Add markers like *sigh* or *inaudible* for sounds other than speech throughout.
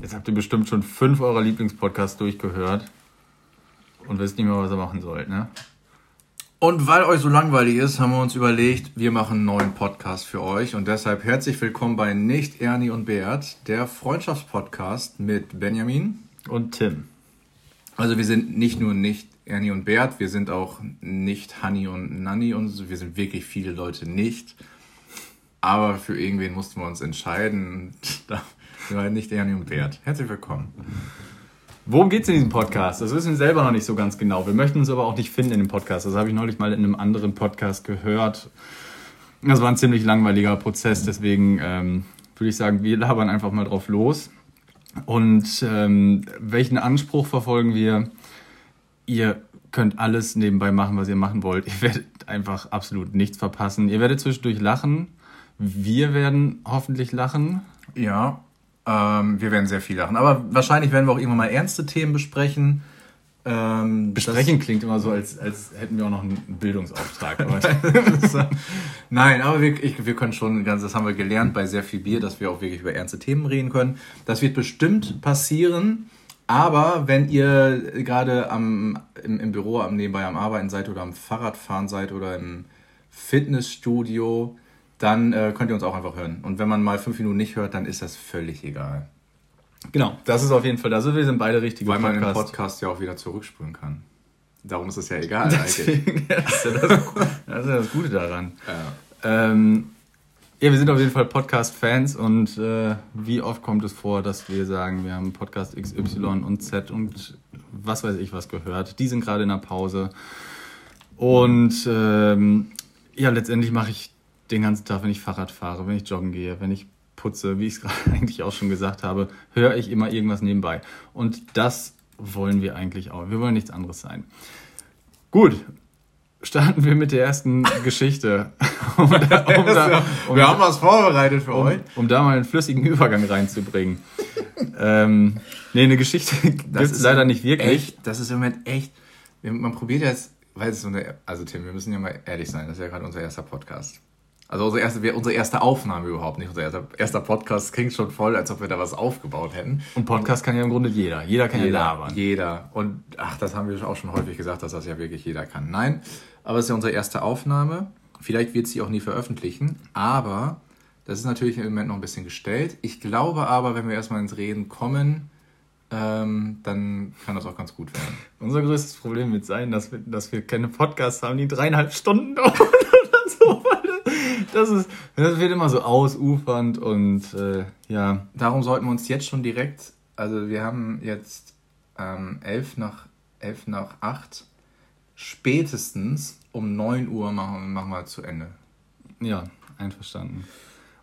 Jetzt habt ihr bestimmt schon fünf eurer Lieblingspodcasts durchgehört und wisst nicht mehr, was ihr machen sollt, ne? Und weil euch so langweilig ist, haben wir uns überlegt, wir machen einen neuen Podcast für euch. Und deshalb herzlich willkommen bei Nicht Ernie und Bert, der Freundschaftspodcast mit Benjamin und Tim. Also wir sind nicht nur nicht Ernie und Bert, wir sind auch nicht Hanni und Nanni und so. Wir sind wirklich viele Leute nicht. Aber für irgendwen mussten wir uns entscheiden. *laughs* Waren nicht Ernie und Bert. Herzlich willkommen. Worum geht es in diesem Podcast? Das wissen wir selber noch nicht so ganz genau. Wir möchten uns aber auch nicht finden in dem Podcast. Das habe ich neulich mal in einem anderen Podcast gehört. Das war ein ziemlich langweiliger Prozess, deswegen ähm, würde ich sagen, wir labern einfach mal drauf los. Und ähm, welchen Anspruch verfolgen wir? Ihr könnt alles nebenbei machen, was ihr machen wollt. Ihr werdet einfach absolut nichts verpassen. Ihr werdet zwischendurch lachen. Wir werden hoffentlich lachen. Ja, ähm, wir werden sehr viel lachen. Aber wahrscheinlich werden wir auch irgendwann mal ernste Themen besprechen. Ähm, besprechen klingt immer so, als, als hätten wir auch noch einen Bildungsauftrag. *laughs* Nein, aber wir, ich, wir können schon, das haben wir gelernt bei sehr viel Bier, dass wir auch wirklich über ernste Themen reden können. Das wird bestimmt passieren. Aber wenn ihr gerade am, im, im Büro am nebenbei am Arbeiten seid oder am Fahrradfahren seid oder im Fitnessstudio, dann äh, könnt ihr uns auch einfach hören. Und wenn man mal fünf Minuten nicht hört, dann ist das völlig egal. Genau, das ist auf jeden Fall, also wir sind beide richtige Weil man Podcast. im Podcast ja auch wieder zurückspulen kann. Darum ist es ja egal Deswegen, eigentlich. *laughs* das, ist ja das, das, ist ja das Gute daran. Ja. Ähm, ja, wir sind auf jeden Fall Podcast-Fans und äh, wie oft kommt es vor, dass wir sagen, wir haben Podcast XY und Z und was weiß ich was gehört. Die sind gerade in der Pause. Und ähm, ja, letztendlich mache ich den ganzen Tag, wenn ich Fahrrad fahre, wenn ich joggen gehe, wenn ich putze, wie ich es *laughs* gerade eigentlich auch schon gesagt habe, höre ich immer irgendwas nebenbei. Und das wollen wir eigentlich auch. Wir wollen nichts anderes sein. Gut, starten wir mit der ersten *laughs* Geschichte. *laughs* Um da, um da, um wir haben was vorbereitet für euch. Um da mal einen flüssigen Übergang reinzubringen. ähm, nee, eine Geschichte gibt es leider nicht wirklich. Echt, das ist im Moment echt. Man probiert jetzt, weil es so eine. Also, Tim, wir müssen ja mal ehrlich sein, das ist ja gerade unser erster Podcast. Also unsere erste, unsere erste Aufnahme überhaupt nicht. Unser erster, erster Podcast klingt schon voll, als ob wir da was aufgebaut hätten. Und Podcast kann ja im Grunde jeder. Jeder kann jeder, ja labern. Jeder. Und ach, das haben wir auch schon häufig gesagt, dass das ja wirklich jeder kann. Nein, aber es ist ja unsere erste Aufnahme. Vielleicht wird sie auch nie veröffentlichen, aber das ist natürlich im Moment noch ein bisschen gestellt. Ich glaube aber, wenn wir erstmal ins Reden kommen, ähm, dann kann das auch ganz gut werden. Unser größtes Problem wird sein, dass wir, dass wir keine Podcasts haben, die dreieinhalb Stunden dauern *laughs* das, ist, das wird immer so ausufernd und äh, ja. Darum sollten wir uns jetzt schon direkt, also wir haben jetzt ähm, elf, nach, elf nach acht, spätestens um 9 Uhr machen, machen wir zu Ende. Ja, einverstanden.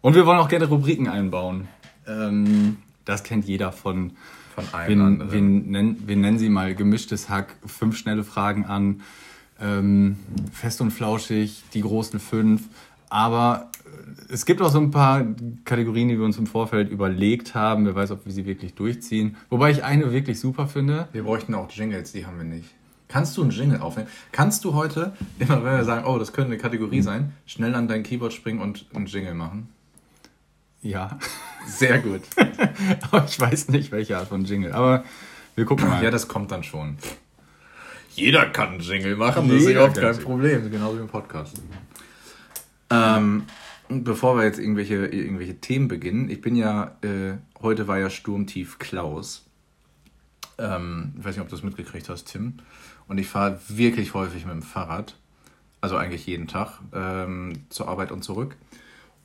Und wir wollen auch gerne Rubriken einbauen. Ähm, das kennt jeder von, von einem wir, wir, nennen, wir nennen sie mal gemischtes Hack, fünf schnelle Fragen an, ähm, fest und flauschig, die großen fünf. Aber äh, es gibt auch so ein paar Kategorien, die wir uns im Vorfeld überlegt haben. Wer weiß, ob wir sie wirklich durchziehen. Wobei ich eine wirklich super finde. Wir bräuchten auch Jingles, die haben wir nicht. Kannst du einen Jingle aufnehmen? Kannst du heute, immer wenn wir sagen, oh, das könnte eine Kategorie sein, schnell an dein Keyboard springen und einen Jingle machen? Ja. Sehr gut. *laughs* aber ich weiß nicht, welche Art von Jingle. Aber wir gucken mal. Ja, das kommt dann schon. Jeder kann einen Jingle machen, das ist überhaupt kein Problem. Genauso wie im Podcast. Ähm, bevor wir jetzt irgendwelche, irgendwelche Themen beginnen, ich bin ja, äh, heute war ja Sturmtief Klaus. Ähm, ich weiß nicht, ob du das mitgekriegt hast, Tim. Und ich fahre wirklich häufig mit dem Fahrrad, also eigentlich jeden Tag, ähm, zur Arbeit und zurück.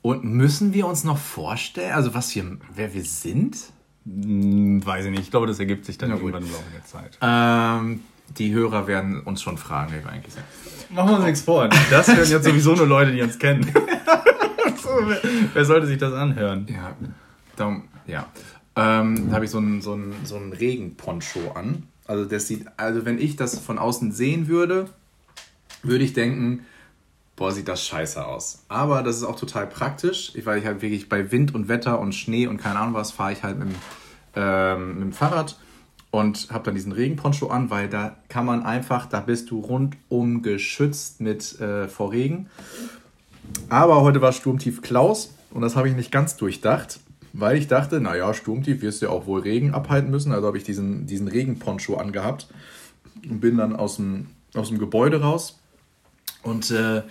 Und müssen wir uns noch vorstellen, also was wir, wer wir sind? Hm, weiß ich nicht. Ich glaube, das ergibt sich dann ja, irgendwann im Laufe der Zeit. Ähm, die Hörer werden uns schon fragen, wer wir eigentlich sind. Machen wir uns nichts vor. Das hören jetzt sowieso nur Leute, die uns kennen. *laughs* so, wer, wer, sollte sich das anhören? Ja, darum, ja. Ähm, da habe ich so einen so so einen Regenponcho an. Also das sieht, also wenn ich das von außen sehen würde, würde ich denken, boah, sieht das scheiße aus. Aber das ist auch total praktisch, weil ich halt wirklich bei Wind und Wetter und Schnee und keine Ahnung was fahre ich halt mit ähm, mit dem Fahrrad und habe dann diesen Regenponcho an, weil da kann man einfach, da bist du rundum geschützt mit äh, vor Regen. Aber heute war Sturmtief Klaus und das habe ich nicht ganz durchdacht. weil ich dachte, naja, Sturmtief wirst du ja auch wohl Regen abhalten müssen. Also habe ich diesen, diesen Regenponcho angehabt und bin dann aus dem, aus dem Gebäude raus und äh,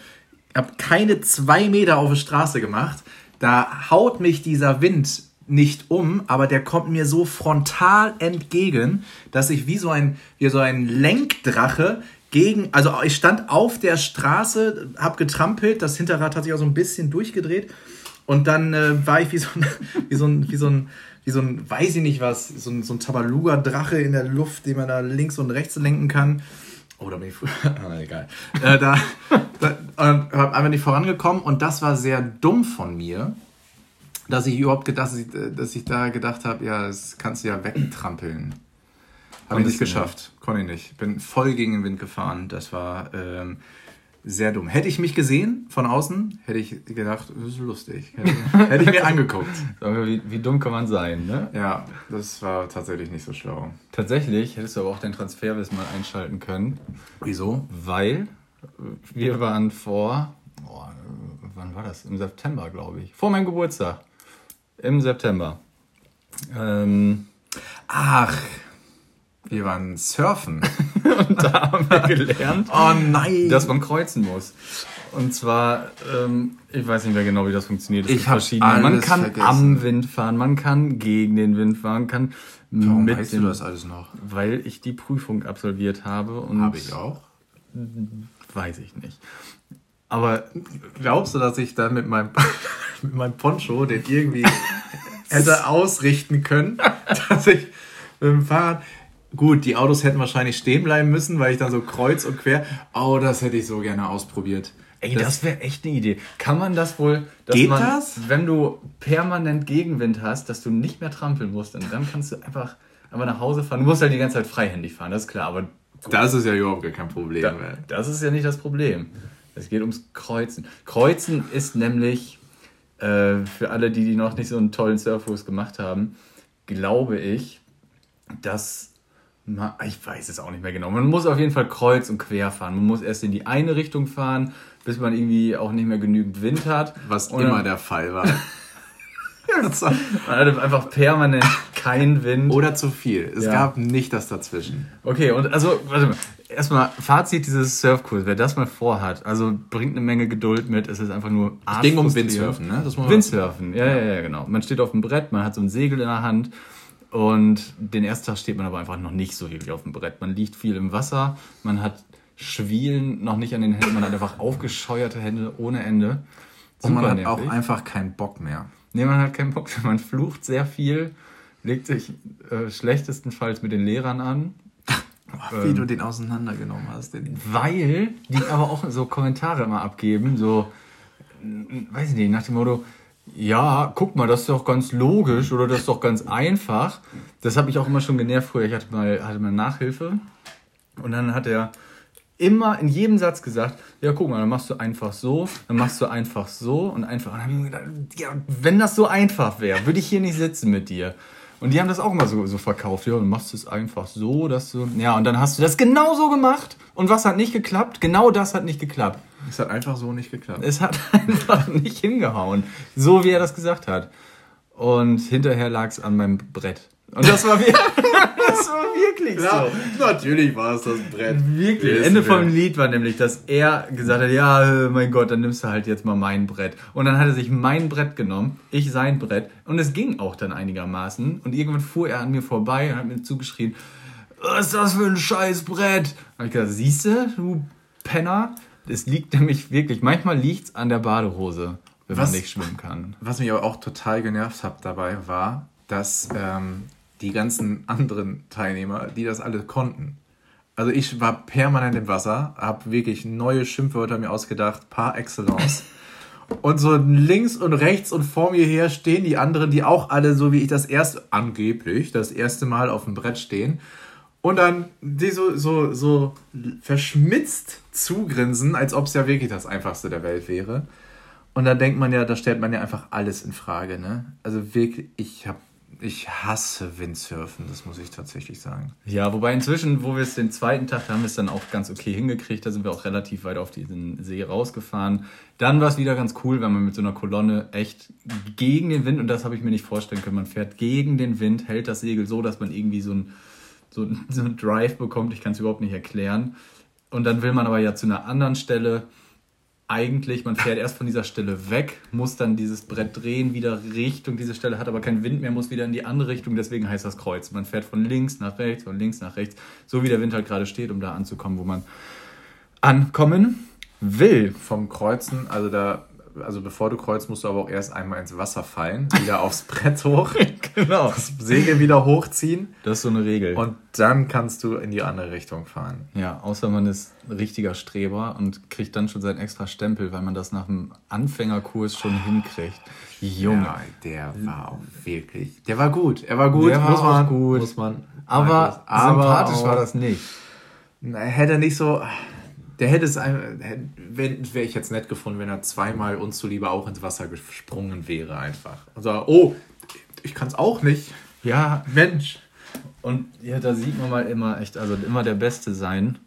habe keine zwei Meter auf die Straße gemacht. Da haut mich dieser Wind nicht um, aber der kommt mir so frontal entgegen, dass ich wie so ein, wie so ein Lenkdrache gegen, also ich stand auf der Straße, habe getrampelt, das Hinterrad hat sich auch so ein bisschen durchgedreht und dann äh, war ich wie so ein, *laughs* wie so ein, wie so ein, wie so ein, weiß ich nicht was, so ein, so ein Tabaluga-Drache in der Luft, den man da links und rechts lenken kann. Oh, da bin ich früher. *laughs* Ah, egal. Äh, da *laughs* da äh, einfach nicht vorangekommen und das war sehr dumm von mir, dass ich überhaupt gedacht, dass ich, dass ich da gedacht habe, ja, das kannst du ja wegtrampeln. Habe ich nicht geschafft. Konnte ich nicht. Bin voll gegen den Wind gefahren. Das war ähm, sehr dumm. Hätte ich mich gesehen von außen, hätte ich gedacht, das ist lustig. Hätte, *laughs* hätte ich mir angeguckt. wie, wie dumm kann man sein, ne? Ja, das war tatsächlich nicht so schlau. Tatsächlich hättest du aber auch dein Transferwissen mal einschalten können. Wieso? Weil wir waren vor, oh, wann war das? Im September, glaube ich. Vor meinem Geburtstag. Im September. Ähm, Ach, wir waren surfen. *laughs* und da haben wir *laughs* gelernt, oh nein. dass man kreuzen muss. Und zwar, ähm, ich weiß nicht mehr genau, wie das funktioniert. Es ich habe Man kann vergessen. am Wind fahren, man kann gegen den Wind fahren, kann Warum mit weißt dem, du das alles noch? Weil ich die Prüfung absolviert habe. Habe ich auch? Weiß ich nicht. Aber glaubst du, dass ich dann mit meinem, *laughs* mit meinem Poncho den irgendwie *laughs* hätte ausrichten können, *laughs* dass ich mit dem Fahrrad Gut, die Autos hätten wahrscheinlich stehen bleiben müssen, weil ich dann so kreuz und quer. Oh, das hätte ich so gerne ausprobiert. Ey, das, das wäre echt eine Idee. Kann man das wohl, Geht man, das? wenn du permanent Gegenwind hast, dass du nicht mehr trampeln musst, und dann kannst du einfach, einfach nach Hause fahren. Du musst halt die ganze Zeit freihändig fahren, das ist klar, aber das ist ja überhaupt gar kein Problem. Da, das ist ja nicht das Problem. Es geht ums Kreuzen. Kreuzen ist nämlich, äh, für alle, die, die noch nicht so einen tollen Surfkurs gemacht haben, glaube ich, dass man, ich weiß es auch nicht mehr genau. Man muss auf jeden Fall kreuz und quer fahren. Man muss erst in die eine Richtung fahren, bis man irgendwie auch nicht mehr genügend Wind hat. Was immer der Fall war. *laughs* Man hatte einfach permanent keinen Wind. Oder zu viel. Es ja. gab nicht das dazwischen. Okay, und also, warte mal. Erstmal Fazit dieses Surfkurs. Wer das mal vorhat, also bringt eine Menge Geduld mit. Es ist einfach nur Es ging um Windsurfen, ne? Das Windsurfen, ja, ja, ja, genau. Man steht auf dem Brett, man hat so ein Segel in der Hand. Und den ersten Tag steht man aber einfach noch nicht so wirklich auf dem Brett. Man liegt viel im Wasser, man hat Schwielen noch nicht an den Händen, man hat einfach aufgescheuerte Hände ohne Ende. Super Und man hat nervig. auch einfach keinen Bock mehr. Nee, man hat keinen Bock, *laughs* man flucht sehr viel, legt sich äh, schlechtestenfalls mit den Lehrern an. *laughs* Ach, wie ähm, du den auseinandergenommen hast. Den. Weil die aber auch so Kommentare immer abgeben, so, weiß ich nicht, nach dem Motto, ja, guck mal, das ist doch ganz logisch oder das ist doch ganz einfach. Das habe ich auch immer schon genervt früher. Ich hatte mal, hatte mal Nachhilfe und dann hat er immer in jedem Satz gesagt, ja, guck mal, dann machst du einfach so, dann machst du einfach so und einfach. Und dann habe ich mir gedacht, ja, wenn das so einfach wäre, würde ich hier nicht sitzen mit dir. Und die haben das auch immer so, so verkauft. Ja, dann machst du es einfach so, dass du. Ja, und dann hast du das genau so gemacht. Und was hat nicht geklappt? Genau das hat nicht geklappt. Es hat einfach so nicht geklappt. Es hat *laughs* einfach nicht hingehauen. So wie er das gesagt hat. Und hinterher lag es an meinem Brett. Und das war, wirklich, *laughs* das war wirklich Klar, so. Natürlich war es das Brett. Wirklich. Das Ende vom Lied war nämlich, dass er gesagt hat, ja, mein Gott, dann nimmst du halt jetzt mal mein Brett. Und dann hat er sich mein Brett genommen, ich sein Brett. Und es ging auch dann einigermaßen. Und irgendwann fuhr er an mir vorbei und hat mir zugeschrien, was ist das für ein scheiß Brett? Und ich gesagt, siehst du, du Penner? Es liegt nämlich wirklich, manchmal liegt es an der Badehose, wenn was, man nicht schwimmen kann. Was mich aber auch total genervt hat dabei, war, dass ähm, die ganzen anderen Teilnehmer, die das alle konnten. Also ich war permanent im Wasser, habe wirklich neue Schimpfwörter mir ausgedacht, par excellence. *laughs* Und so links und rechts und vor mir her stehen die anderen, die auch alle so wie ich das erste, angeblich, das erste Mal auf dem Brett stehen. Und dann die so, so, so verschmitzt zugrinsen, als ob es ja wirklich das Einfachste der Welt wäre. Und da denkt man ja, da stellt man ja einfach alles in Frage, ne? Also wirklich, ich habe ich hasse Windsurfen, das muss ich tatsächlich sagen. Ja, wobei inzwischen, wo wir es den zweiten Tag, haben wir es dann auch ganz okay hingekriegt. Da sind wir auch relativ weit auf diesen See rausgefahren. Dann war es wieder ganz cool, wenn man mit so einer Kolonne echt gegen den Wind, und das habe ich mir nicht vorstellen können, man fährt gegen den Wind, hält das Segel so, dass man irgendwie so ein so, *laughs* so einen Drive bekommt. Ich kann es überhaupt nicht erklären. Und dann will man aber ja zu einer anderen Stelle eigentlich, man fährt erst von dieser Stelle weg, muss dann dieses Brett drehen, wieder Richtung diese Stelle, hat aber keinen Wind mehr, muss wieder in die andere Richtung, deswegen heißt das Kreuz. Man fährt von links nach rechts, von links nach rechts, so wie der Wind halt gerade steht, um da anzukommen, wo man ankommen will. Vom Kreuzen, also da also bevor du kreuzt, musst du aber auch erst einmal ins Wasser fallen, wieder aufs Brett hoch, *laughs* genau. das Segel wieder hochziehen. Das ist so eine Regel. Und dann kannst du in die andere Richtung fahren. Ja, außer man ist ein richtiger Streber und kriegt dann schon seinen extra Stempel, weil man das nach dem Anfängerkurs schon oh, hinkriegt. Junge. Ja, der war auch wirklich, der war gut. Er war gut, der muss war man, gut. Muss man. Aber, aber sympathisch war das nicht. Hätte nicht so, der hätte es, wäre ich jetzt nett gefunden, wenn er zweimal uns zuliebe auch ins Wasser gesprungen wäre einfach. Und so, oh, ich kann es auch nicht. Ja, Mensch. Und ja, da sieht man mal immer echt, also immer der Beste sein.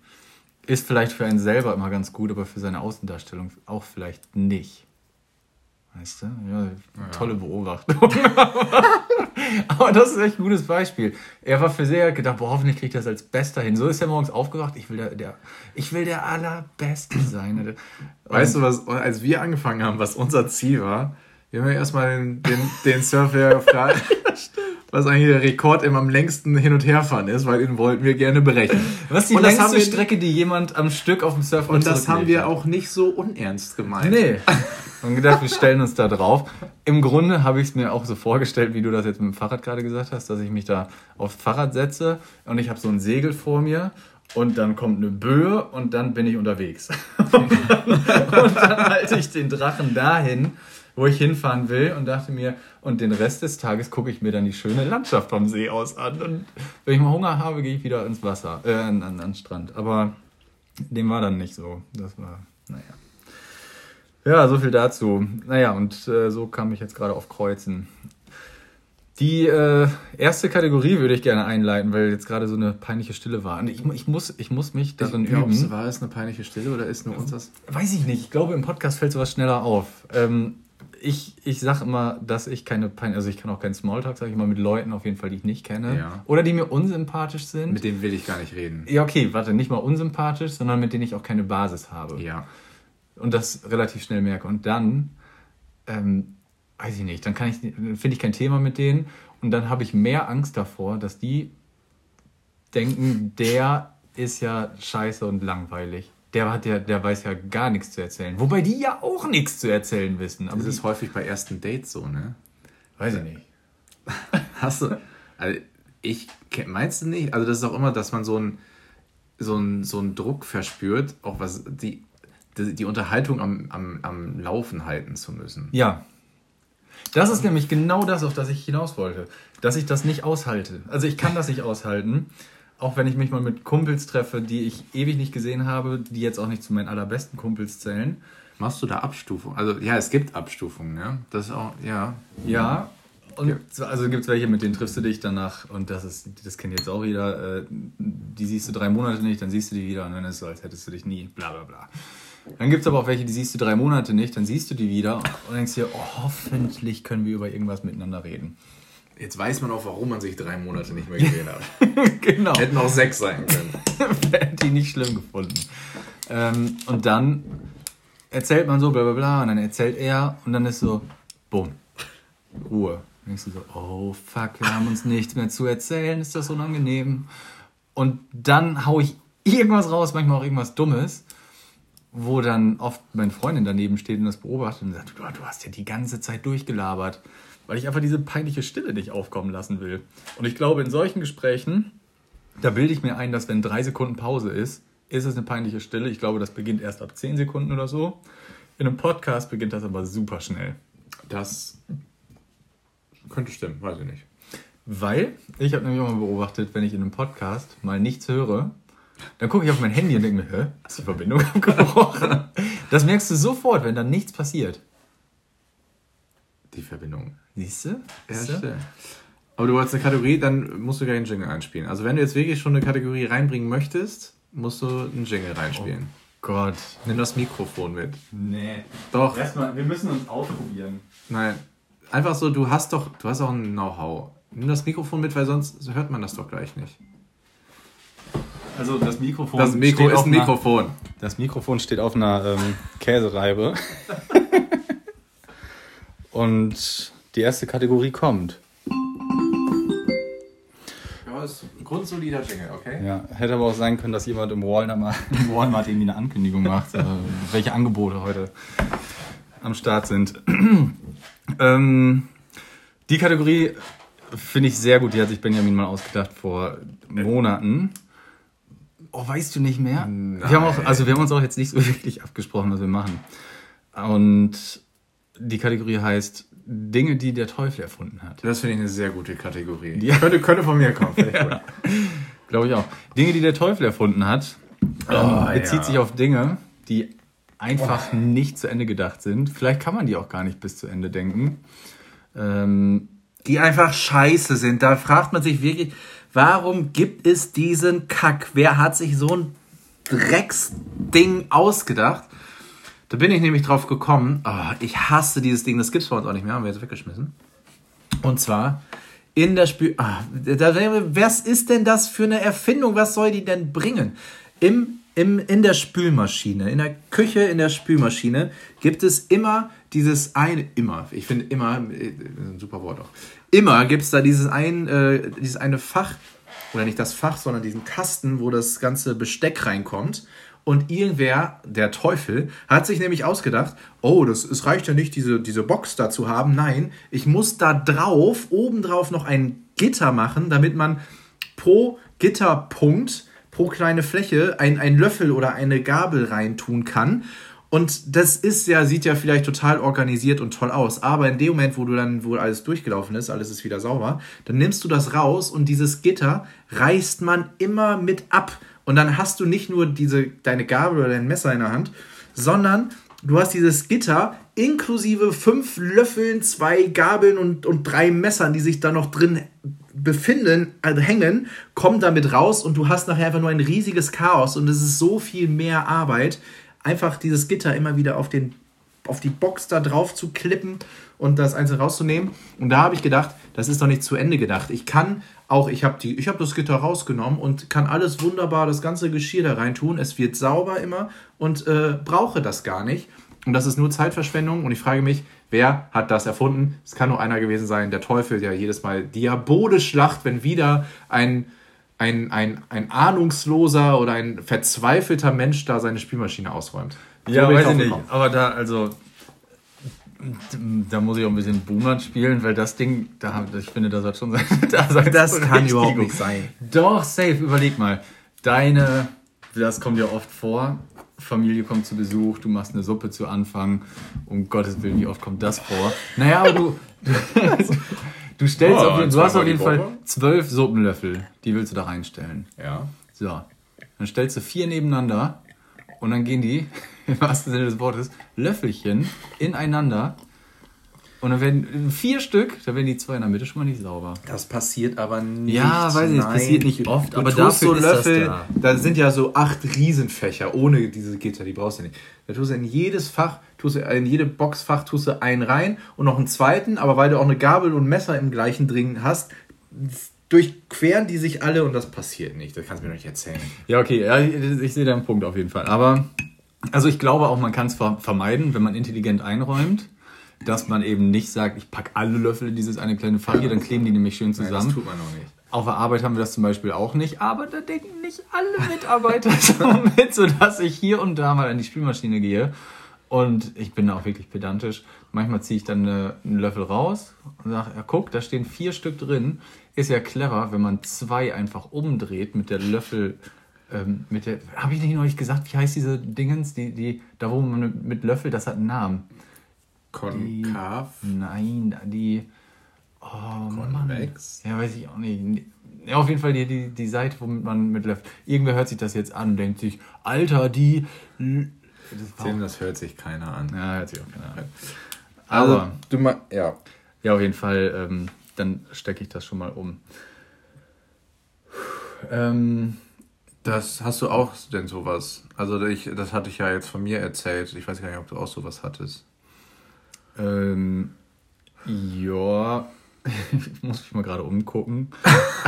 Ist vielleicht für einen selber immer ganz gut, aber für seine Außendarstellung auch vielleicht nicht. Weißt du? Ja, tolle. Beobachtung. *laughs* Aber das ist echt ein gutes Beispiel. Er war für sehr gedacht, boah, hoffentlich kriegt er das als Bester hin. So ist er morgens aufgewacht, ich will der, der, ich will der Allerbeste sein. Und weißt du, was, als wir angefangen haben, was unser Ziel war, wir haben ja erstmal den, den, den Surfer *laughs* gefragt, was eigentlich der Rekord im am längsten hin und herfahren ist, weil den wollten wir gerne berechnen. Was ist die und längste Strecke, die jemand am Stück auf dem Surfer Und das haben wir auch nicht so unernst gemeint. Nee. *laughs* Und gedacht, wir stellen uns da drauf. Im Grunde habe ich es mir auch so vorgestellt, wie du das jetzt mit dem Fahrrad gerade gesagt hast, dass ich mich da aufs Fahrrad setze und ich habe so ein Segel vor mir und dann kommt eine Böe und dann bin ich unterwegs. *laughs* und dann halte ich den Drachen dahin, wo ich hinfahren will und dachte mir, und den Rest des Tages gucke ich mir dann die schöne Landschaft vom See aus an. Und wenn ich mal Hunger habe, gehe ich wieder ins Wasser, äh, an, an, den Strand. Aber dem war dann nicht so. Das war, naja. Ja, so viel dazu. Naja, und äh, so kam ich jetzt gerade auf Kreuzen. Die äh, erste Kategorie würde ich gerne einleiten, weil jetzt gerade so eine peinliche Stille war. Und ich, ich, muss, ich muss mich darin ich glaubst, üben. War es eine peinliche Stille oder ist nur uns das? Weiß ich nicht. Ich glaube, im Podcast fällt sowas schneller auf. Ähm, ich, ich sage immer, dass ich keine Pein, also ich kann auch keinen Smalltalk, sage ich mal, mit Leuten auf jeden Fall, die ich nicht kenne. Ja. Oder die mir unsympathisch sind. Mit denen will ich gar nicht reden. Ja, okay, warte, nicht mal unsympathisch, sondern mit denen ich auch keine Basis habe. Ja und das relativ schnell merke. Und dann, ähm, weiß ich nicht, dann kann ich, finde ich kein Thema mit denen und dann habe ich mehr Angst davor, dass die denken, der ist ja scheiße und langweilig. Der hat ja, der weiß ja gar nichts zu erzählen. Wobei die ja auch nichts zu erzählen wissen. Aber das ist häufig bei ersten Dates so, ne? Weiß ich nicht. *laughs* Hast du. Also ich meinst du nicht? Also das ist auch immer, dass man so einen so so einen Druck verspürt, auch was die die Unterhaltung am, am, am Laufen halten zu müssen. Ja. Das ist nämlich genau das, auf das ich hinaus wollte. Dass ich das nicht aushalte. Also ich kann das nicht aushalten. Auch wenn ich mich mal mit Kumpels treffe, die ich ewig nicht gesehen habe, die jetzt auch nicht zu meinen allerbesten Kumpels zählen. Machst du da Abstufung? Also ja, es gibt Abstufungen, ja. Das ist auch, ja. Ja. Und also gibt es welche, mit denen triffst du dich danach und das ist, das kennt jetzt auch jeder, äh, die siehst du drei Monate nicht, dann siehst du die wieder und dann ist es so, als hättest du dich nie, bla bla bla. Dann gibt es aber auch welche, die siehst du drei Monate nicht, dann siehst du die wieder und denkst dir, oh, hoffentlich können wir über irgendwas miteinander reden. Jetzt weiß man auch, warum man sich drei Monate nicht mehr gesehen hat. *laughs* genau. Hätten auch sechs sein können. *laughs* Hätte die nicht schlimm gefunden. Ähm, und dann erzählt man so, bla bla bla, und dann erzählt er und dann ist so, bumm, Ruhe. Dann denkst du so, oh fuck, wir haben uns nichts mehr zu erzählen, ist das unangenehm. Und dann hau ich irgendwas raus, manchmal auch irgendwas Dummes wo dann oft meine Freundin daneben steht und das beobachtet und sagt, du, du hast ja die ganze Zeit durchgelabert, weil ich einfach diese peinliche Stille nicht aufkommen lassen will. Und ich glaube, in solchen Gesprächen, da bilde ich mir ein, dass wenn drei Sekunden Pause ist, ist es eine peinliche Stille. Ich glaube, das beginnt erst ab zehn Sekunden oder so. In einem Podcast beginnt das aber super schnell. Das könnte stimmen, weiß ich nicht. Weil, ich habe nämlich auch mal beobachtet, wenn ich in einem Podcast mal nichts höre, dann gucke ich auf mein Handy und denke mir, hä, ist die Verbindung *laughs* abgebrochen? Das merkst du sofort, wenn dann nichts passiert. Die Verbindung. Siehst du? Ja, stimmt. Aber du wolltest eine Kategorie, dann musst du gleich einen Jingle einspielen. Also wenn du jetzt wirklich schon eine Kategorie reinbringen möchtest, musst du einen Jingle reinspielen. Oh Gott. Nimm das Mikrofon mit. Nee. Doch. Erstmal, wir müssen uns ausprobieren. Nein. Einfach so, du hast doch, du hast auch ein Know-how. Nimm das Mikrofon mit, weil sonst hört man das doch gleich nicht. Also das Mikrofon. Das Mikro ist ein Mikrofon. Einer, das Mikrofon steht auf einer ähm, Käsereibe. *laughs* Und die erste Kategorie kommt. Ja, ist ein grundsolider Jingle, okay? Ja, hätte aber auch sein können, dass jemand im Walmart, *laughs* im Walmart irgendwie eine Ankündigung macht, äh, welche Angebote heute am Start sind. *clears throat* ähm, die Kategorie finde ich sehr gut, die hat sich Benjamin mal ausgedacht vor Monaten. Oh, weißt du nicht mehr? Nein. Wir haben auch, also wir haben uns auch jetzt nicht so *laughs* wirklich abgesprochen, was wir machen. Und die Kategorie heißt Dinge, die der Teufel erfunden hat. Das finde ich eine sehr gute Kategorie. Die könnte, könnte von mir kommen. *laughs* ja. Glaube ich auch. Dinge, die der Teufel erfunden hat, oh, ähm, bezieht ja. sich auf Dinge, die einfach oh. nicht zu Ende gedacht sind. Vielleicht kann man die auch gar nicht bis zu Ende denken. Ähm, die einfach scheiße sind. Da fragt man sich wirklich, Warum gibt es diesen Kack? Wer hat sich so ein Drecksding ausgedacht? Da bin ich nämlich drauf gekommen. Oh, ich hasse dieses Ding. Das gibt's bei uns auch nicht mehr. Haben wir jetzt weggeschmissen. Und zwar in der Spül. Ah, was ist denn das für eine Erfindung? Was soll die denn bringen? Im, im, in der Spülmaschine, in der Küche, in der Spülmaschine gibt es immer dieses eine, immer, ich finde immer, äh, ein super Wort auch, immer gibt es da dieses, ein, äh, dieses eine Fach, oder nicht das Fach, sondern diesen Kasten, wo das ganze Besteck reinkommt. Und irgendwer, der Teufel, hat sich nämlich ausgedacht, oh, das, es reicht ja nicht, diese, diese Box da zu haben. Nein, ich muss da drauf, obendrauf noch ein Gitter machen, damit man pro Gitterpunkt, pro kleine Fläche ein, ein Löffel oder eine Gabel reintun kann. Und das ist ja, sieht ja vielleicht total organisiert und toll aus. Aber in dem Moment, wo du dann, wo alles durchgelaufen ist, alles ist wieder sauber, dann nimmst du das raus und dieses Gitter reißt man immer mit ab. Und dann hast du nicht nur diese, deine Gabel oder dein Messer in der Hand, sondern du hast dieses Gitter inklusive fünf Löffeln, zwei Gabeln und, und drei Messern, die sich da noch drin befinden, also hängen, kommen damit raus und du hast nachher einfach nur ein riesiges Chaos und es ist so viel mehr Arbeit einfach dieses Gitter immer wieder auf, den, auf die Box da drauf zu klippen und das einzeln rauszunehmen. Und da habe ich gedacht, das ist doch nicht zu Ende gedacht. Ich kann auch, ich habe hab das Gitter rausgenommen und kann alles wunderbar, das ganze Geschirr da rein tun. Es wird sauber immer und äh, brauche das gar nicht. Und das ist nur Zeitverschwendung. Und ich frage mich, wer hat das erfunden? Es kann nur einer gewesen sein, der Teufel, der jedes Mal diabolisch lacht, wenn wieder ein ein, ein, ein ahnungsloser oder ein verzweifelter Mensch da seine Spielmaschine ausräumt. Ja, weiß ich nicht. Aber da, also, da muss ich auch ein bisschen Boomer spielen, weil das Ding, da, ich finde, das hat schon sein. *laughs* Da das kann überhaupt nicht sein. Doch, safe, überleg mal. Deine, das kommt ja oft vor, Familie kommt zu Besuch, du machst eine Suppe zu Anfang. Um Gottes Willen, wie oft kommt das vor? Naja, aber du. *laughs* *laughs* Du stellst oh, auf jeden, du hast auf jeden Fall zwölf Suppenlöffel, die willst du da reinstellen. Ja. So. Dann stellst du vier nebeneinander und dann gehen die, *laughs* im wahrsten Sinne des Wortes, Löffelchen ineinander. Und dann werden vier Stück, da werden die zwei in der Mitte schon mal nicht sauber. Das passiert aber nicht. Ja, weiß ich, das passiert nicht oft, aber dafür so Löffel, da. da. sind ja so acht Riesenfächer ohne diese Gitter, die brauchst du nicht. Da tust du in jedes Fach tust du in jede Boxfach tust du einen rein und noch einen zweiten, aber weil du auch eine Gabel und Messer im gleichen drin hast, durchqueren die sich alle und das passiert nicht. Das kannst du mir doch nicht erzählen. Ja, okay, ja, ich, ich sehe deinen Punkt auf jeden Fall. Aber, also ich glaube auch, man kann es vermeiden, wenn man intelligent einräumt dass man eben nicht sagt, ich packe alle Löffel in dieses eine kleine hier, dann kleben die nämlich schön zusammen. Nein, das tut man auch nicht. Auf der Arbeit haben wir das zum Beispiel auch nicht, aber da denken nicht alle Mitarbeiter *laughs* so mit, sodass ich hier und da mal an die Spülmaschine gehe und ich bin auch wirklich pedantisch. Manchmal ziehe ich dann eine, einen Löffel raus und sage, ja, guck, da stehen vier Stück drin. Ist ja clever, wenn man zwei einfach umdreht mit der Löffel, ähm, mit der, habe ich nicht neulich gesagt, wie heißt diese Dingens, die, die, da wo man mit Löffel, das hat einen Namen. Konkav? Die, nein, die, oh Konvex? Mann. Ja, weiß ich auch nicht. Ja, auf jeden Fall die, die, die Seite, womit man mit Löffel, irgendwer hört sich das jetzt an und denkt sich, Alter, die das, Tim, das hört sich keiner an. Ja, hört sich auch keiner an. Also, Aber, du mal, ja. Ja, auf jeden Fall. Ähm, dann stecke ich das schon mal um. Ähm, das hast du auch denn sowas? Also ich, das hatte ich ja jetzt von mir erzählt. Ich weiß gar nicht, ob du auch sowas hattest. Ähm, ja, *laughs* ich muss mich mal gerade umgucken.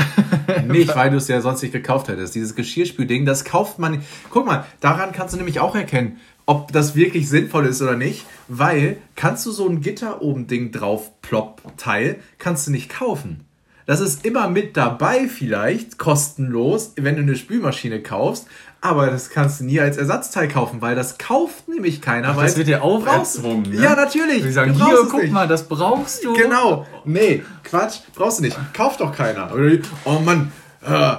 *laughs* nicht, weil du es ja sonst nicht gekauft hättest. Dieses Geschirrspülding, das kauft man. Guck mal, daran kannst du nämlich auch erkennen, ob das wirklich sinnvoll ist oder nicht, weil kannst du so ein Gitter oben Ding drauf plopp Teil kannst du nicht kaufen. Das ist immer mit dabei vielleicht, kostenlos, wenn du eine Spülmaschine kaufst, aber das kannst du nie als Ersatzteil kaufen, weil das kauft nämlich keiner. Ach, das wird dir auferzwungen. Ne? Ja, natürlich. Die sagen, hier, guck nicht. mal, das brauchst du. Genau. Nee, Quatsch, brauchst du nicht. Kauft doch keiner. Oh Mann, äh,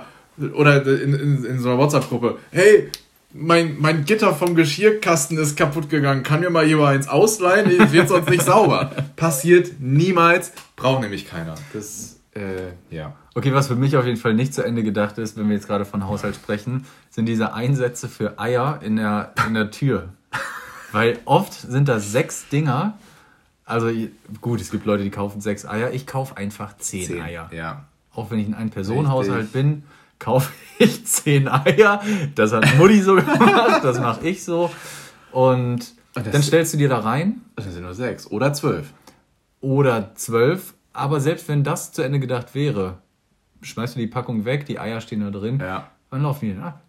oder in, in, in so einer WhatsApp-Gruppe, hey, mein, mein Gitter vom Geschirrkasten ist kaputt gegangen. Kann mir mal jemand eins ausleihen? Ich wird sonst nicht sauber. *laughs* Passiert niemals. Braucht nämlich keiner. Das, äh, ja. Okay, was für mich auf jeden Fall nicht zu Ende gedacht ist, wenn wir jetzt gerade von Haushalt sprechen, sind diese Einsätze für Eier in der, in der Tür. *laughs* Weil oft sind da sechs Dinger. Also gut, es gibt Leute, die kaufen sechs Eier. Ich kaufe einfach zehn, zehn Eier. Ja. Auch wenn ich in einem Personenhaushalt bin, kaufe *laughs* ich zehn Eier. Das hat Mutti so *laughs* gemacht, das mache ich so. Und dann stellst du dir da rein. Das sind nur sechs oder zwölf. Oder zwölf. Aber selbst wenn das zu Ende gedacht wäre, schmeißt du die Packung weg, die Eier stehen da drin. Ja. Dann laufen die dann ab.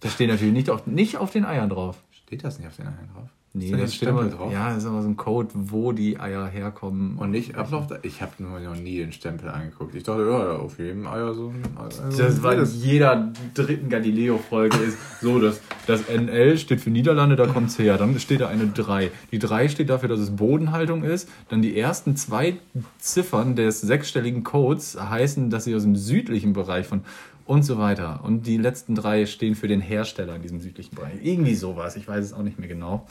Das steht natürlich nicht auf, nicht auf den Eiern drauf. Steht das nicht auf den Eiern drauf? Nee, das steht immer drauf. Ja, das ist aber so ein Code, wo die Eier herkommen. Und nicht Ablauf? Ich habe noch nie den Stempel angeguckt. Ich dachte, ja, auf jedem Eier so ein. Also das war in jeder dritten Galileo-Folge ist so, dass das NL steht für Niederlande, da kommt es her. Dann steht da eine 3. Die 3 steht dafür, dass es Bodenhaltung ist. Dann die ersten zwei Ziffern des sechsstelligen Codes heißen, dass sie aus dem südlichen Bereich von und so weiter. Und die letzten drei stehen für den Hersteller in diesem südlichen Bereich. Irgendwie sowas. Ich weiß es auch nicht mehr genau.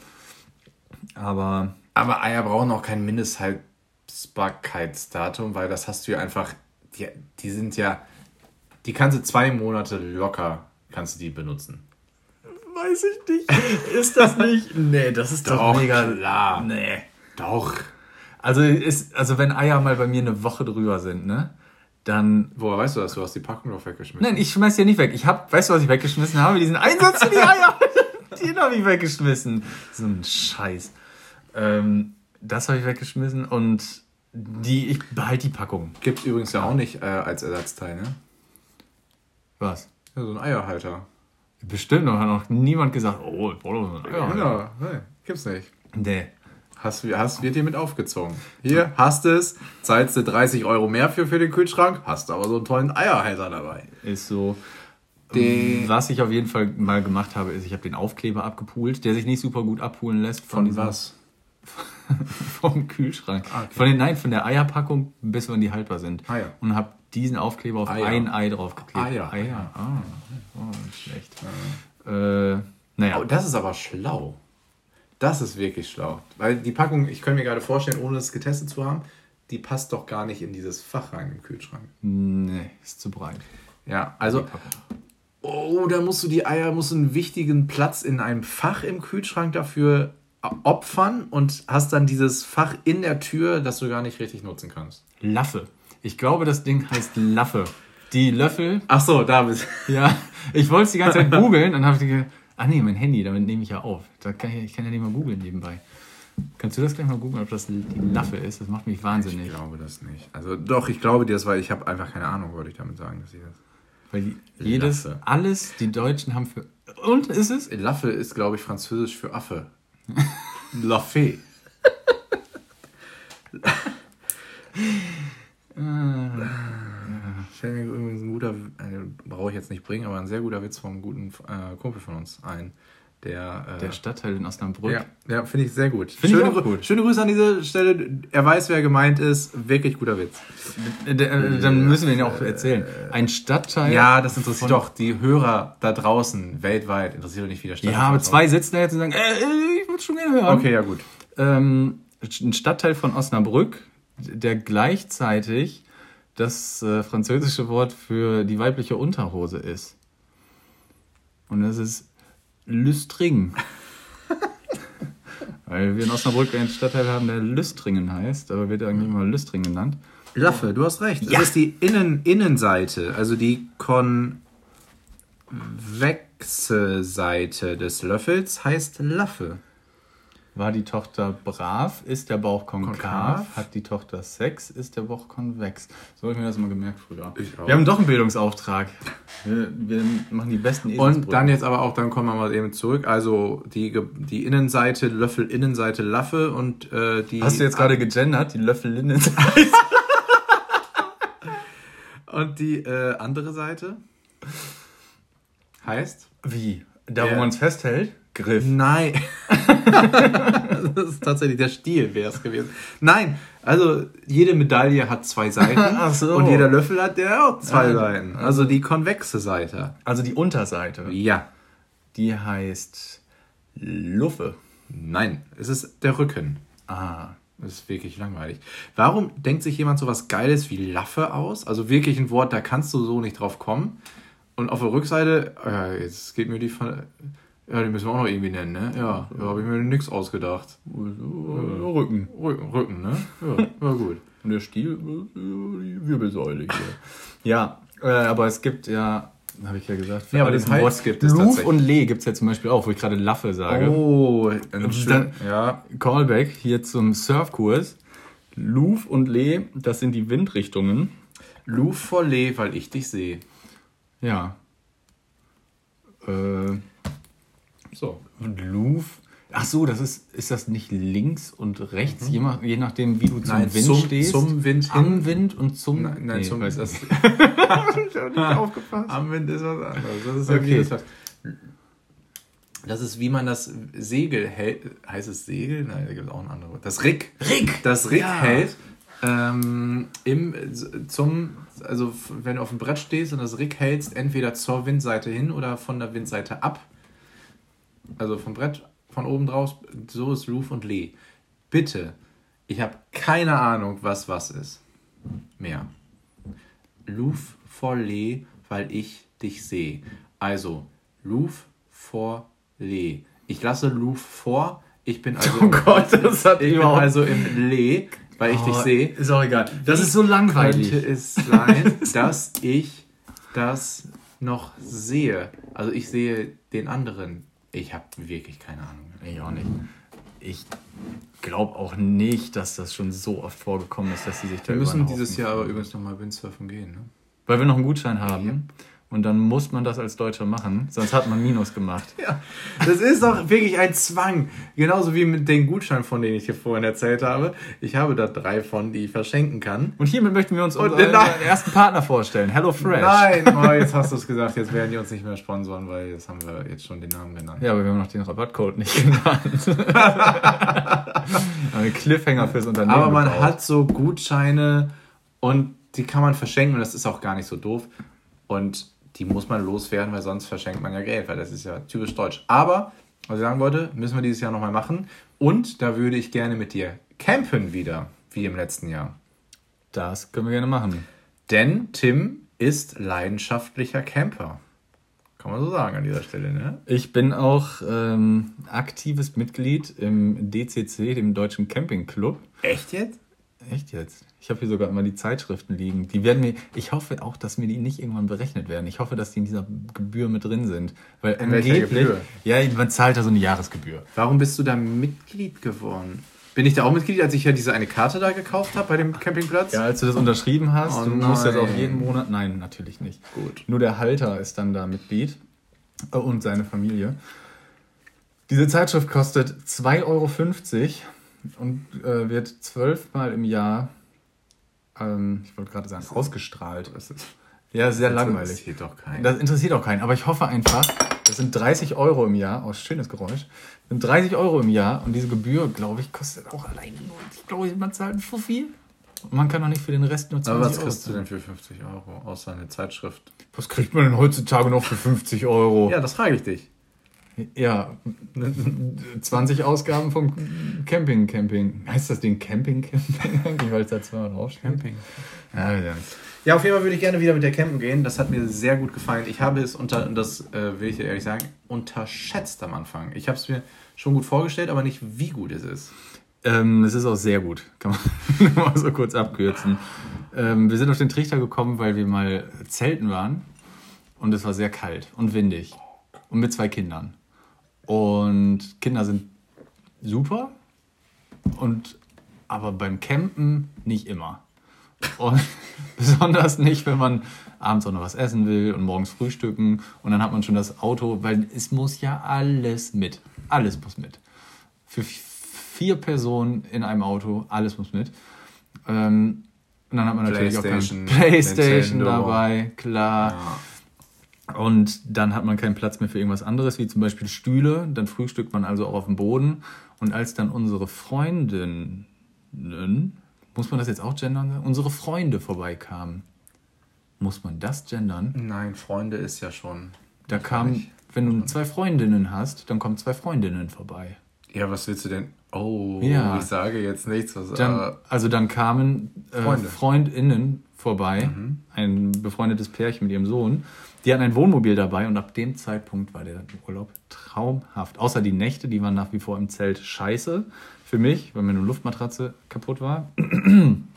Aber. Aber Eier brauchen auch kein Mindesthaltbarkeitsdatum, weil das hast du ja einfach. Die, die sind ja. Die kannst du zwei Monate locker kannst du die benutzen. Weiß ich nicht. Ist das nicht? *laughs* Nee, das ist doch, doch mega. Klar. Nee. Doch. Also, ist, also wenn Eier mal bei mir eine Woche drüber sind, ne? Dann. Woher weißt du das? Du hast die Packung doch weggeschmissen. Nein, ich schmeiß die nicht weg. Ich hab, weißt du, was ich weggeschmissen habe? Diesen Einsatz für die Eier. *laughs* Den habe ich weggeschmissen. So ein Scheiß. Ähm, das habe ich weggeschmissen und die, ich behalte die Packung. Gibt es übrigens ja auch nicht äh, als Ersatzteil, ne? Was? Ja, so ein Eierhalter. Bestimmt, noch hat noch niemand gesagt, oh, ich brauche so einen Eierhalter. Ja, nee, gibt's nicht. Nee. Hast, hast, wird dir mit aufgezogen. Hier, hast es, zahlst du 30 Euro mehr für, für den Kühlschrank, hast aber so einen tollen Eierhalter dabei. Ist so. Den was ich auf jeden Fall mal gemacht habe, ist, ich habe den Aufkleber abgepult, der sich nicht super gut abpulen lässt. Von, von was? *laughs* vom Kühlschrank. Ah, okay. Von den, nein, von der Eierpackung bis wann die haltbar sind. Ah, ja. Und habe diesen Aufkleber auf Eier. ein Ei draufgeklebt. Eier. Eier. Ah, oh, schlecht. Ja. Äh, naja. Oh, das ist aber schlau. Das ist wirklich schlau. Weil die Packung, ich könnte mir gerade vorstellen, ohne es getestet zu haben, die passt doch gar nicht in dieses Fach rein im Kühlschrank. Nee, ist zu breit. Ja, also. Oh, da musst du die Eier, musst du einen wichtigen Platz in einem Fach im Kühlschrank dafür opfern und hast dann dieses Fach in der Tür, das du gar nicht richtig nutzen kannst. Laffe. Ich glaube, das Ding heißt Laffe. Die Löffel. Ach so, da bist Ja, ich wollte es die ganze Zeit googeln, dann habe ich gedacht, ach nee, mein Handy, damit nehme ich ja auf. Da kann ich, ich kann ja nicht mal googeln nebenbei. Kannst du das gleich mal googeln, ob das die Laffe ist? Das macht mich wahnsinnig. Ich glaube das nicht. Also doch, ich glaube dir das, weil ich habe einfach keine Ahnung, wollte ich damit sagen, dass ich das. Weil jedes, Laffe. alles, die Deutschen haben für. Und ist es? Laffe ist, glaube ich, französisch für Affe. *laughs* La Fee. Fällt mir übrigens ein guter, äh, brauche ich jetzt nicht bringen, aber ein sehr guter Witz vom guten äh, Kumpel von uns ein. Der, äh, der Stadtteil in Osnabrück. Ja, ja finde ich sehr gut. Schöne, ich gut. schöne Grüße an diese Stelle. Er weiß, wer gemeint ist. Wirklich guter Witz. Äh, dann müssen wir ihn auch erzählen. Ein Stadtteil. Ja, das interessiert doch die Hörer da draußen weltweit. Interessiert doch nicht, wie der Stadtteil Ja, aber zwei sitzen da jetzt und sagen, äh, ich würde schon gerne hören. Okay, ja gut. Ähm, ein Stadtteil von Osnabrück, der gleichzeitig das äh, französische Wort für die weibliche Unterhose ist. Und das ist Lüstring. *laughs* Weil wir in Osnabrück einen Stadtteil haben, der Lüstringen heißt, aber wird eigentlich immer Lüstring genannt. Laffe, du hast recht. Ja. Das ist die Innen Innenseite, also die konvexe Seite des Löffels heißt Laffe. War die Tochter brav, ist der Bauch konkav, konkav. hat die Tochter Sex, ist der Bauch konvex. So habe ich mir das mal gemerkt früher. Wir haben doch einen Bildungsauftrag. Wir, wir machen die besten Und dann jetzt aber auch, dann kommen wir mal eben zurück. Also die, die Innenseite, Löffel Innenseite Laffe und äh, die. Hast du jetzt gerade gegendert? Die Löffel Innenseite. *laughs* und die äh, andere Seite heißt? Wie? Da, wo man es festhält? Griff. Nein. *laughs* *laughs* das ist tatsächlich der Stiel, wäre es gewesen. Nein, also jede Medaille hat zwei Seiten. *laughs* Ach so. Und jeder Löffel hat der auch zwei ja. Seiten. Also die konvexe Seite. Also die Unterseite. Ja. Die heißt Luffe. Nein, es ist der Rücken. Ah. Das ist wirklich langweilig. Warum denkt sich jemand so was Geiles wie Laffe aus? Also wirklich ein Wort, da kannst du so nicht drauf kommen. Und auf der Rückseite, äh, jetzt geht mir die von ja, den müssen wir auch noch irgendwie nennen, ne? Ja, da habe ich mir nichts ausgedacht. Rücken. Rücken, Rücken, ne? Ja, war gut. *laughs* Und der Stiel, die Wirbelsäule hier. ja, äh, aber es gibt ja, habe ich ja gesagt, ja, aber das Wort gibt es Luf und Lee gibt es ja zum Beispiel auch, wo ich gerade Laffe sage. Oh, dann, ja. Callback hier zum Surfkurs. Luf und Lee, das sind die Windrichtungen. Luf vor Lee, weil ich dich sehe. Ja. Äh, so. Und Louvre. Ach so, das ist, ist das nicht linkt und rechts, mhm. je, nach, je, nachdem, wie du zum nein, Wind zum, stehst? Zum Wind. Am Wind und zum. Nein, nein nee, zum Wind. Das. *laughs* ich habe nicht aufgepasst. Am Wind ist was anderes. Das ist okay. Das, das ist, wie man das Segel hält. Heißt es Segel? Nein, da gibt es auch ein anderes. Das Rick. Rick! Das Rick ja. hält ähm, im, zum, also wenn du auf dem Brett stehst und das Rick hältst, entweder zur Windseite hin oder von der Windseite ab also vom Brett von oben draus, so ist Roof und Lee. Bitte, ich habe keine Ahnung, was was ist. Mehr. Roof vor Lee, weil ich dich sehe. Also, Roof vor Lee. Ich lasse Roof vor, ich bin also, *laughs* oh Gott, das hat ich bin also im Lee, weil ich oh, dich sehe. Ist auch egal. Das Wie ist so langweilig. Könnte es sein, *laughs* dass ich das noch sehe? Also ich sehe den anderen ich habe wirklich keine Ahnung. Ich auch nicht. Ich glaube auch nicht, dass das schon so oft vorgekommen ist, dass sie sich da Wir müssen dieses Jahr aber übrigens nochmal Windsurfen gehen, ne? Weil wir noch einen Gutschein haben. Ja. Und dann muss man das als Deutscher machen, sonst hat man Minus gemacht. *laughs* ja, das ist doch wirklich ein Zwang. Genauso wie mit den Gutscheinen, von denen ich hier vorhin erzählt habe. Ich habe da drei von, die ich verschenken kann. Und hiermit möchten wir uns unseren, ersten Partner vorstellen. Hello Fresh. Nein, *laughs* oh, jetzt hast du es gesagt. Jetzt werden die uns nicht mehr sponsoren, weil jetzt haben wir jetzt schon den Namen genannt. Ja, aber wir haben noch den Rabattcode nicht genannt. *laughs* ein Cliffhanger fürs Unternehmen. Aber man gebraucht. hat so Gutscheine und die kann man verschenken und das ist auch gar nicht so doof. Und die muss man loswerden, weil sonst verschenkt man ja Geld, weil das ist ja typisch deutsch. Aber, was ich sagen wollte, müssen wir dieses Jahr nochmal machen. Und da würde ich gerne mit dir campen wieder, wie im letzten Jahr. Das können wir gerne machen. Denn Tim ist leidenschaftlicher Camper. Kann man so sagen an dieser Stelle, ne? Ich bin auch ähm, aktives Mitglied im DCC, dem Deutschen Camping Club. Echt jetzt? Echt jetzt? Ich habe hier sogar immer die Zeitschriften liegen. Die werden mir, ich hoffe auch, dass mir die nicht irgendwann berechnet werden. Ich hoffe, dass die in dieser Gebühr mit drin sind. Weil in angeblich, Gebühr? Ja, man zahlt da so eine Jahresgebühr. Warum bist du da Mitglied geworden? Bin ich da auch Mitglied, als ich ja diese eine Karte da gekauft habe bei dem Campingplatz? Ja, als du das unterschrieben hast, oh, du nein. musst jetzt auch jeden Monat. Nein, natürlich nicht. Gut. Nur der Halter ist dann da Mitglied und seine Familie. Diese Zeitschrift kostet 2,50 Euro und äh, wird zwölfmal im Jahr ähm, ich wollte gerade sagen, ausgestrahlt. Ja, sehr das langweilig. Das interessiert doch keinen. Das interessiert auch keinen. Aber ich hoffe einfach, das sind 30 Euro im Jahr. Oh, schönes Geräusch. Das sind 30 Euro im Jahr und diese Gebühr, glaube ich, kostet auch alleine nur, ich glaube, man zahlt für viel. Und man kann doch nicht für den Rest nur 20 Aber was kriegst du denn für 50 Euro, außer eine Zeitschrift? Was kriegt man denn heutzutage noch für 50 Euro? Ja, das frage ich dich. Ja, 20 Ausgaben vom Camping Camping. Heißt das Ding Camping Camping? Weil es da zweimal draufsteht. Camping. Ja, ja. ja, auf jeden Fall würde ich gerne wieder mit der Campen gehen. Das hat mir sehr gut gefallen. Ich habe es unter, und das äh, will ich dir ehrlich sagen, unterschätzt am Anfang. Ich habe es mir schon gut vorgestellt, aber nicht, wie gut es ist. Ähm, es ist auch sehr gut. Kann man *laughs* mal so kurz abkürzen. Ähm, wir sind auf den Trichter gekommen, weil wir mal zelten waren und es war sehr kalt und windig und mit zwei Kindern. Und Kinder sind super und aber beim Campen nicht immer. Und *laughs* besonders nicht, wenn man abends auch noch was essen will und morgens frühstücken und dann hat man schon das Auto, weil es muss ja alles mit. Alles muss mit. Für vier Personen in einem Auto, alles muss mit. Ähm, und dann hat man natürlich auch kein Playstation dabei, klar. Ja. Und dann hat man keinen Platz mehr für irgendwas anderes, wie zum Beispiel Stühle. Dann frühstückt man also auch auf dem Boden. Und als dann unsere Freundinnen, muss man das jetzt auch gendern? Unsere Freunde vorbeikamen. Muss man das gendern? Nein, Freunde ist ja schon. Da kam, wenn du zwei Freundinnen hast, dann kommen zwei Freundinnen vorbei. Ja, was willst du denn? Oh, ja. ich sage jetzt nichts. Was, dann, also dann kamen äh, Freundinnen vorbei, mhm. ein befreundetes Pärchen mit ihrem Sohn. Die hatten ein Wohnmobil dabei und ab dem Zeitpunkt war der Urlaub traumhaft. Außer die Nächte, die waren nach wie vor im Zelt scheiße für mich, weil meine Luftmatratze kaputt war. *clears throat*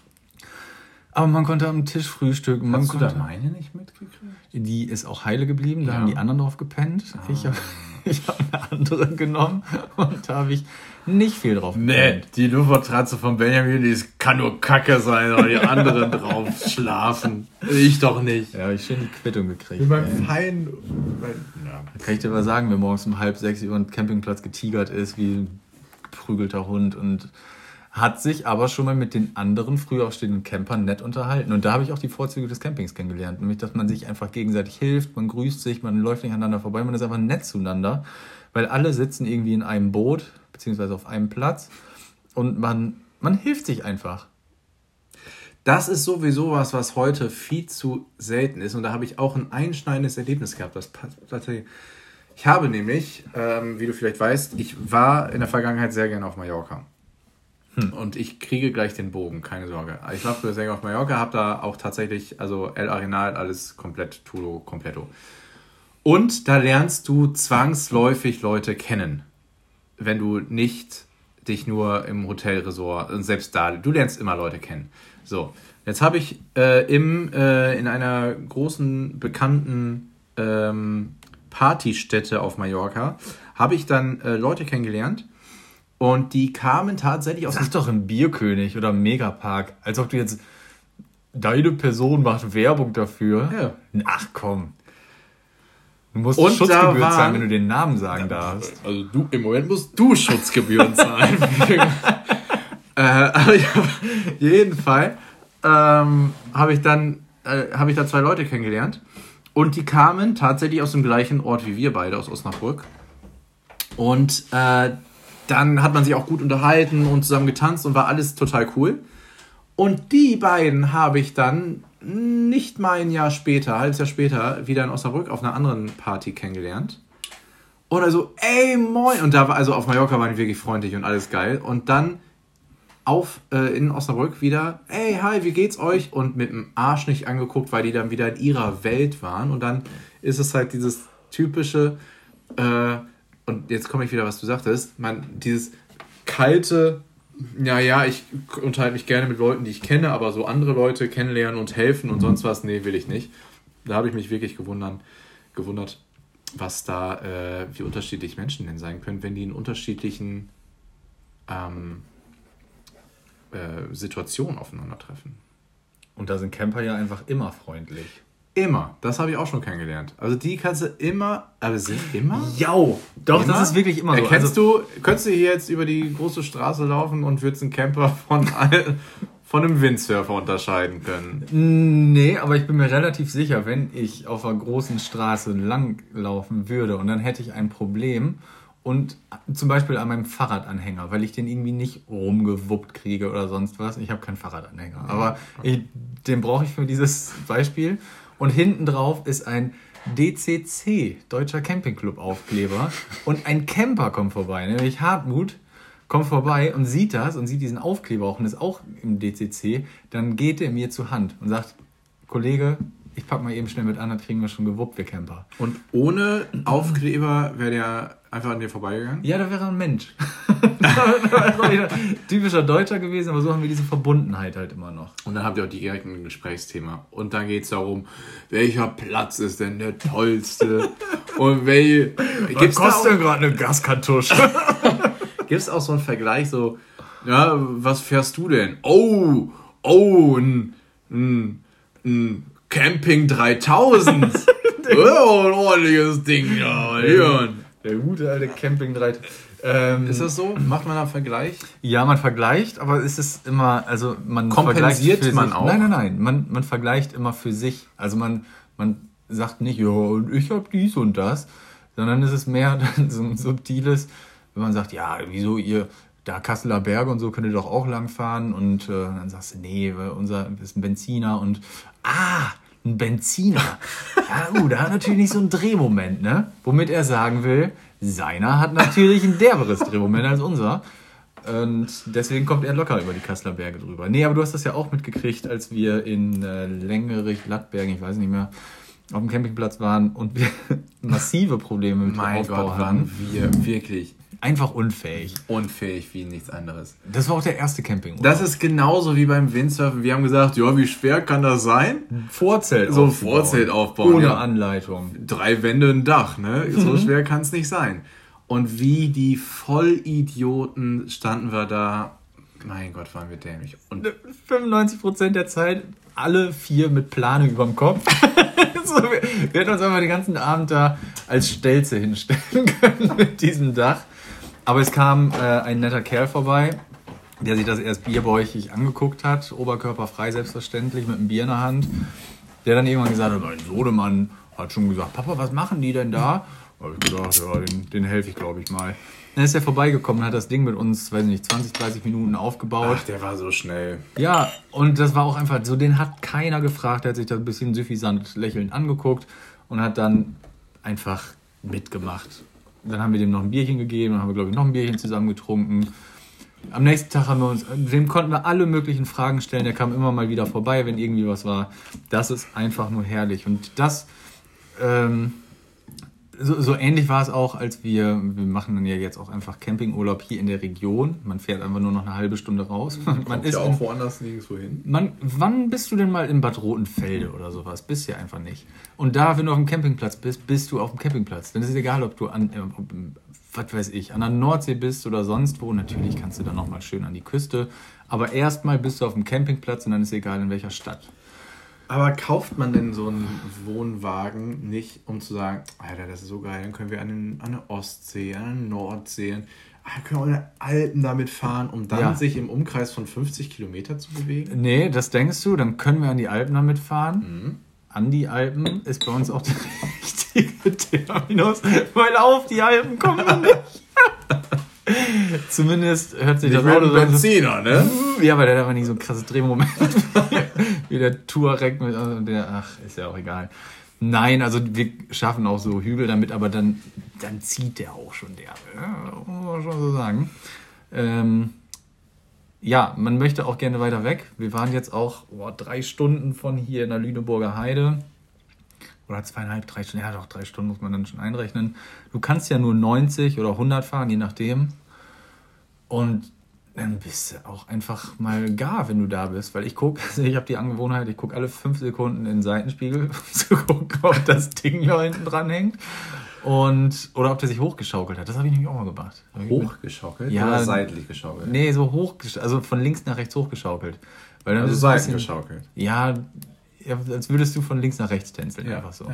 Aber man konnte am Tisch frühstücken. Man Hast konnte, du da meine nicht mitgekriegt? Die ist auch heile geblieben, da ja. haben die anderen drauf gepennt. Ah. Ich habe *laughs* hab eine andere genommen und da habe ich nicht viel drauf gepennt. Nee, die Luftmatratze von Benjamin, die kann nur Kacke sein, aber die anderen *laughs* drauf schlafen. Ich doch nicht. Ja, ich schön die Quittung gekriegt. Wie beim Fein. Ja. Kann ich dir mal sagen, wenn morgens um halb sechs über den Campingplatz getigert ist, wie ein geprügelter Hund und hat sich aber schon mal mit den anderen früher aufstehenden Campern nett unterhalten. Und da habe ich auch die Vorzüge des Campings kennengelernt. Nämlich, dass man sich einfach gegenseitig hilft, man grüßt sich, man läuft nicht aneinander vorbei, man ist einfach nett zueinander, weil alle sitzen irgendwie in einem Boot, beziehungsweise auf einem Platz und man, man hilft sich einfach. Das ist sowieso was, was heute viel zu selten ist. Und da habe ich auch ein einschneidendes Erlebnis gehabt. Das. Ich habe nämlich, ähm, wie du vielleicht weißt, ich war in der Vergangenheit sehr gerne auf Mallorca. Hm. Und ich kriege gleich den Bogen, keine Sorge. Ich war früher sehr auf Mallorca, habe da auch tatsächlich, also El Arenal, alles komplett, Tulo, completo. Und da lernst du zwangsläufig Leute kennen, wenn du nicht dich nur im Hotelresort, selbst da, du lernst immer Leute kennen. So, jetzt habe ich äh, im, äh, in einer großen, bekannten ähm, Partystätte auf Mallorca, habe ich dann äh, Leute kennengelernt, und die kamen tatsächlich aus. Sag doch im Bierkönig oder im Megapark. Als ob du jetzt. Deine Person macht Werbung dafür. Ja. Ach komm. Du musst und Schutzgebühr waren, zahlen, wenn du den Namen sagen darfst. Also du, im Moment musst du Schutzgebühren *laughs* zahlen. äh, aber ich auf jeden Fall ähm, habe ich dann äh, habe ich da zwei Leute kennengelernt und die kamen tatsächlich aus dem gleichen Ort wie wir beide aus Osnabrück und äh, dann hat man sich auch gut unterhalten und zusammen getanzt und war alles total cool. Und die beiden habe ich dann nicht mal ein Jahr später, ein halbes Jahr später, wieder in Osnabrück auf einer anderen Party kennengelernt. Und also, ey, moin. Und da war, also auf Mallorca waren die wirklich freundlich und alles geil. Und dann auf äh, in Osnabrück wieder, ey, hi, wie geht's euch? Und mit dem Arsch nicht angeguckt, weil die dann wieder in ihrer Welt waren. Und dann ist es halt dieses typische, äh, und jetzt komme ich wieder, was du sagtest, man, dieses kalte, ja, ja, ich unterhalte mich gerne mit Leuten, die ich kenne, aber so andere Leute kennenlernen und helfen und sonst was, nee, will ich nicht. Da habe ich mich wirklich gewundert, gewundert was da, äh, wie unterschiedlich Menschen denn sein können, wenn die in unterschiedlichen ähm, äh, Situationen aufeinandertreffen. Und da sind Camper ja einfach immer freundlich. Immer. Das habe ich auch schon kennengelernt. Also die kannst du immer, aber sind immer? Ja, doch, immer? das ist wirklich immer so. Erkennst also, du, könntest du hier jetzt über die große Straße laufen und würdest einen Camper von, von einem Windsurfer unterscheiden können? Nee, aber ich bin mir relativ sicher, wenn ich auf einer großen Straße langlaufen würde und dann hätte ich ein Problem und zum Beispiel an meinem Fahrradanhänger, weil ich den irgendwie nicht rumgewuppt kriege oder sonst was. Ich habe keinen Fahrradanhänger, aber ich, den brauche ich für dieses Beispiel. Und hinten drauf ist ein DCC, Deutscher Campingclub Aufkleber. Und ein Camper kommt vorbei, nämlich Hartmut kommt vorbei und sieht das und sieht diesen Aufkleber auch und ist auch im DCC. Dann geht er mir zur Hand und sagt, Kollege, ich pack mal eben schnell mit an, dann kriegen wir schon gewuppt, wir Camper. Und ohne Aufkleber wäre der einfach an dir vorbeigegangen? Ja, da wäre ein Mensch. *laughs* typischer Deutscher gewesen, aber so haben wir diese Verbundenheit halt immer noch. Und dann habt ihr auch direkt ein Gesprächsthema. Und dann geht es darum, welcher Platz ist denn der tollste? Und welche. Was kostet denn gerade eine Gaskartusche? *laughs* Gibt es auch so einen Vergleich, so, ja, was fährst du denn? Oh, oh, ein, ein, ein Camping 3000. oh, *laughs* ein ordentliches Ding, ja, Leon. Der gute alte Camping 3000. Ähm, ist das so? Macht man da einen Vergleich? Ja, man vergleicht, aber es ist immer, also man kompensiert man auch. Nein, nein, nein, man, man vergleicht immer für sich. Also man, man sagt nicht, ja, und ich habe dies und das, sondern es ist mehr *laughs* so ein subtiles, wenn man sagt, ja, wieso ihr da Kasseler Berge und so könnt ihr doch auch langfahren und äh, dann sagst du, nee, unser ist ein Benziner und ah, ein Benziner. *laughs* Ja, uh, da hat natürlich nicht so einen Drehmoment, ne? Womit er sagen will, seiner hat natürlich ein derberes Drehmoment als unser. Und deswegen kommt er locker über die Kasseler Berge drüber. Nee, aber du hast das ja auch mitgekriegt, als wir in äh, Längerich-Lattbergen, ich weiß nicht mehr, auf dem Campingplatz waren und wir *laughs* massive Probleme mit dem Aufbau Gott, hatten. wir wirklich einfach unfähig. Unfähig wie nichts anderes. Das war auch der erste Camping. Das ist genauso wie beim Windsurfen. Wir haben gesagt, ja, wie schwer kann das sein? Vorzelt. So Vorzelt aufbauen. Ohne ja. Anleitung. Drei Wände, ein Dach, ne? So mhm. schwer kann es nicht sein. Und wie die Vollidioten standen wir da. Mein Gott, waren wir dämlich. Und 95% der Zeit alle vier mit Plane überm Kopf. *laughs* so, wir, wir hätten uns einfach den ganzen Abend da als Stelze hinstellen *laughs* können mit diesem Dach. Aber es kam äh, ein netter Kerl vorbei, der sich das erst bierbäuchig angeguckt hat, oberkörperfrei selbstverständlich, mit einem Bier in der Hand. Der dann irgendwann gesagt hat, mein Sohnemann hat schon gesagt, Papa, was machen die denn da? Da habe ich gedacht, ja, den, den helfe ich, glaube ich, mal. Dann ist er vorbeigekommen und hat das Ding mit uns, weiß ich nicht, 20, 30 Minuten aufgebaut. Ach, der war so schnell. Ja, und das war auch einfach so, den hat keiner gefragt. Er hat sich da ein bisschen süffisant lächelnd angeguckt und hat dann einfach mitgemacht. Dann haben wir dem noch ein Bierchen gegeben, dann haben wir, glaube ich, noch ein Bierchen zusammen getrunken. Am nächsten Tag haben wir uns, dem konnten wir alle möglichen Fragen stellen. Der kam immer mal wieder vorbei, wenn irgendwie was war. Das ist einfach nur herrlich. Und das, ähm, so, so ähnlich war es auch, als wir, wir machen dann ja jetzt auch einfach Campingurlaub hier in der Region. Man fährt einfach nur noch eine halbe Stunde raus. Man Kommt ist ja auch in, woanders nirgendwo hin. Man, wann bist du denn mal in Bad Rotenfelde oder sowas? Bist ja einfach nicht. Und da, wenn du auf dem Campingplatz bist, bist du auf dem Campingplatz. Dann ist es egal, ob du an, äh, was weiß ich, an der Nordsee bist oder sonst wo. Natürlich kannst du dann nochmal schön an die Küste. Aber erstmal bist du auf dem Campingplatz und dann ist es egal, in welcher Stadt. Aber kauft man denn so einen Wohnwagen nicht, um zu sagen, Alter, das ist so geil, dann können wir an, den, an der Ostsee, an der Nordsee, ah, können wir in den Alpen damit fahren, um dann ja. sich im Umkreis von 50 Kilometer zu bewegen? Nee, das denkst du, dann können wir an die Alpen damit fahren. Mhm. An die Alpen ist bei uns auch der *laughs* richtige Terminus, weil auf die Alpen kommen wir nicht. *laughs* *laughs* Zumindest hört sich Nicht das Auto so Benziner, ne? *laughs* Ja, aber der hat aber nicht so ein krasses Drehmoment *laughs* wie der Touareg mit also der ach, ist ja auch egal. Nein, also wir schaffen auch so Hügel damit, aber dann, dann zieht der auch schon der. Ja, muss man schon so sagen. Ähm, ja, man möchte auch gerne weiter weg. Wir waren jetzt auch oh, drei Stunden von hier in der Lüneburger Heide. Oder zweieinhalb, drei Stunden. Ja, doch, drei Stunden muss man dann schon einrechnen. Du kannst ja nur 90 oder 100 fahren, je nachdem. Und dann bist du auch einfach mal gar, wenn du da bist. Weil ich gucke, *laughs* also ich habe die Angewohnheit, ich gucke alle fünf Sekunden in den Seitenspiegel, *laughs* um zu gucken, ob das Ding da hinten dran hängt. Und, oder ob der sich hochgeschaukelt hat. Das habe ich nämlich auch mal gemacht. Hochgeschaukelt? Ja, oder seitlich geschaukelt? Nee, so hoch, also von links nach rechts hochgeschaukelt. Weil dann also Seiten geschaukelt? Ja, als würdest du von links nach rechts tänzeln, ja, einfach so.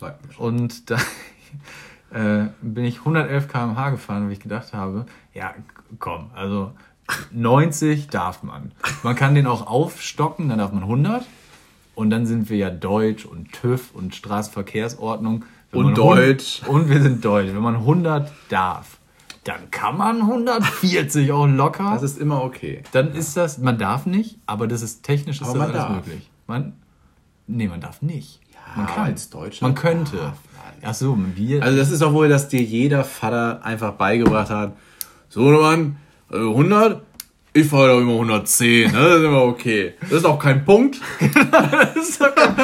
Ja, und da *laughs* äh, bin ich 111 km/h gefahren, weil ich gedacht habe, ja, komm, also 90 darf man. Man kann den auch aufstocken, dann darf man 100. Und dann sind wir ja Deutsch und TÜV und Straßenverkehrsordnung. Wenn und Deutsch. 100, und wir sind Deutsch. Wenn man 100 darf, dann kann man 140 auch locker. Das ist immer okay. Dann ist das, man darf nicht, aber das ist technisch ist aber das alles darf. möglich. Man, nee, man darf nicht. Ja, man kann. als Deutscher. Man könnte. Darf. Ach so, wir. Also das ist auch wohl, dass dir jeder Vater einfach beigebracht hat. So, Mann, 100, also ich fahre doch immer 110, ne? das ist immer okay. Das ist auch kein Punkt. *laughs* das, kein,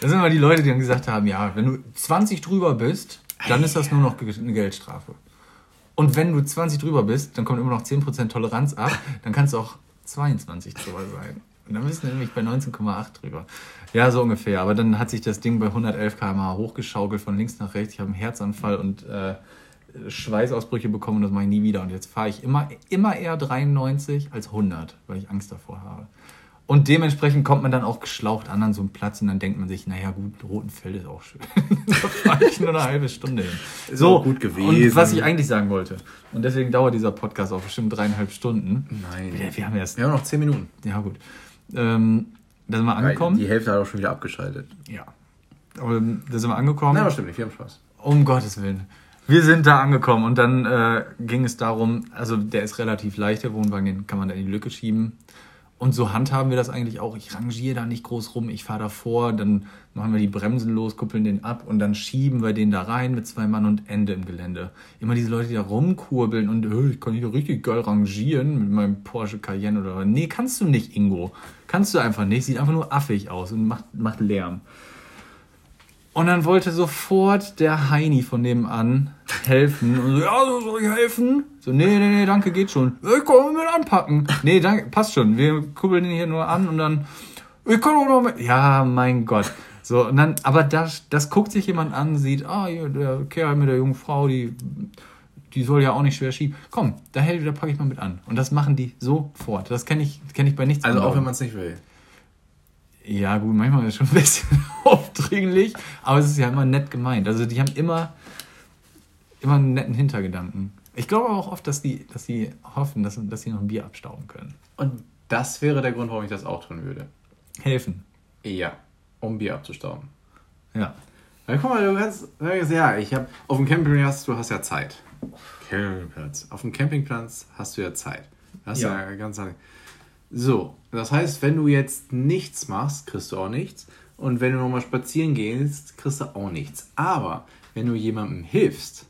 Das sind immer die Leute, die dann gesagt haben, ja, wenn du 20 drüber bist, dann ist das nur noch eine Geldstrafe. Und wenn du 20 drüber bist, dann kommt immer noch 10% Toleranz ab, dann kannst du auch 22 drüber sein. Und dann bist du nämlich bei 19,8 drüber. Ja, so ungefähr. Aber dann hat sich das Ding bei 111 km/h hochgeschaukelt von links nach rechts. Ich habe einen Herzanfall und äh, Schweißausbrüche bekommen und das mache ich nie wieder. Und jetzt fahre ich immer, immer eher 93 als 100, weil ich Angst davor habe. Und dementsprechend kommt man dann auch geschlaucht an an so einen Platz und dann denkt man sich, naja gut, Rotenfeld ist auch schön. *laughs* da fahre ich nur eine halbe Stunde hin. So, gut gewesen. Und was ich eigentlich sagen wollte, und deswegen dauert dieser Podcast auch bestimmt dreieinhalb Stunden. Nein. Wir, wir haben erst... Wir haben noch zehn Minuten. Ja gut. Ähm, da sind wir angekommen. Die Hälfte hat auch schon wieder abgeschaltet. Ja. Aber da sind wir angekommen. Nein, aber stimmt nicht, wir haben Spaß. Um Gottes Willen. Wir sind da angekommen und dann äh, ging es darum, also der ist relativ leicht, der Wohnwagen, den kann man da in die Lücke schieben. Und so handhaben wir das eigentlich auch. Ich rangiere da nicht groß rum, ich fahre davor, dann machen wir die Bremsen los, kuppeln den ab und dann schieben wir den da rein mit zwei Mann und Ende im Gelände. Immer diese Leute, die da rumkurbeln und oh, ich kann hier richtig geil rangieren mit meinem Porsche Cayenne oder. Nee, kannst du nicht, Ingo. Kannst du einfach nicht. Sieht einfach nur affig aus und macht, macht Lärm. Und dann wollte sofort der Heini von nebenan helfen. Und so, ja, soll ich helfen? So, nee, nee, nee, danke, geht schon. Ich kann mit anpacken. Nee, danke, passt schon. Wir kuppeln den hier nur an und dann, ich kann auch noch mit. Ja, mein Gott. So, und dann, aber das, das guckt sich jemand an, sieht, ah, hier, der Kerl mit der jungen Frau, die, die soll ja auch nicht schwer schieben. Komm, da hält, da packe ich mal mit an. Und das machen die sofort. Das kenne ich, kenn ich bei nichts Also auch wenn man es nicht will. Ja, gut, manchmal ist es schon ein bisschen *laughs* aufdringlich, aber es ist ja immer nett gemeint. Also die haben immer, immer einen netten Hintergedanken. Ich glaube auch oft, dass die, dass die hoffen, dass, dass sie noch ein Bier abstauben können. Und das wäre der Grund, warum ich das auch tun würde. Helfen. Ja, um Bier abzustauben. Ja. Weil guck mal, du kannst, ja, ich habe auf dem Campingplatz, du hast ja Zeit. Campingplatz. Auf dem Campingplatz hast du ja Zeit. Hast ja, ja ganz so, das heißt, wenn du jetzt nichts machst, kriegst du auch nichts. Und wenn du nochmal spazieren gehst, kriegst du auch nichts. Aber wenn du jemandem hilfst,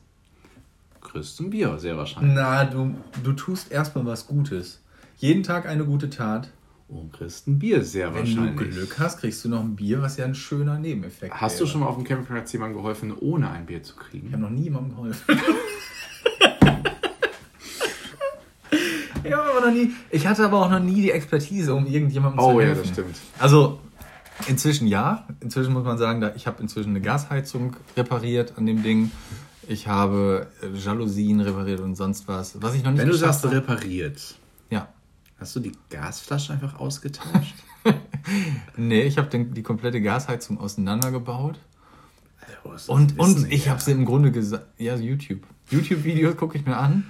kriegst du ein Bier, sehr wahrscheinlich. Na, du, du tust erstmal was Gutes. Jeden Tag eine gute Tat. Und kriegst ein Bier, sehr wenn wahrscheinlich. Wenn du Glück hast, kriegst du noch ein Bier, was ja ein schöner Nebeneffekt ist. Hast wäre. du schon mal auf dem Campingplatz jemandem geholfen, ohne ein Bier zu kriegen? Ich habe noch nie jemandem geholfen. *laughs* *laughs* ja, aber noch nie. Ich hatte aber auch noch nie die Expertise, um irgendjemandem oh, zu helfen. Oh ja, das stimmt. Also inzwischen ja. Inzwischen muss man sagen, ich habe inzwischen eine Gasheizung repariert an dem Ding. Ich habe äh, Jalousien repariert und sonst was. Was ich noch nicht Wenn du sagst habe. repariert. Ja. Hast du die Gasflasche einfach ausgetauscht? *laughs* nee, ich habe die komplette Gasheizung auseinandergebaut. Also, und, und ich habe sie im Grunde gesagt, ja, YouTube. YouTube-Videos gucke ich mir an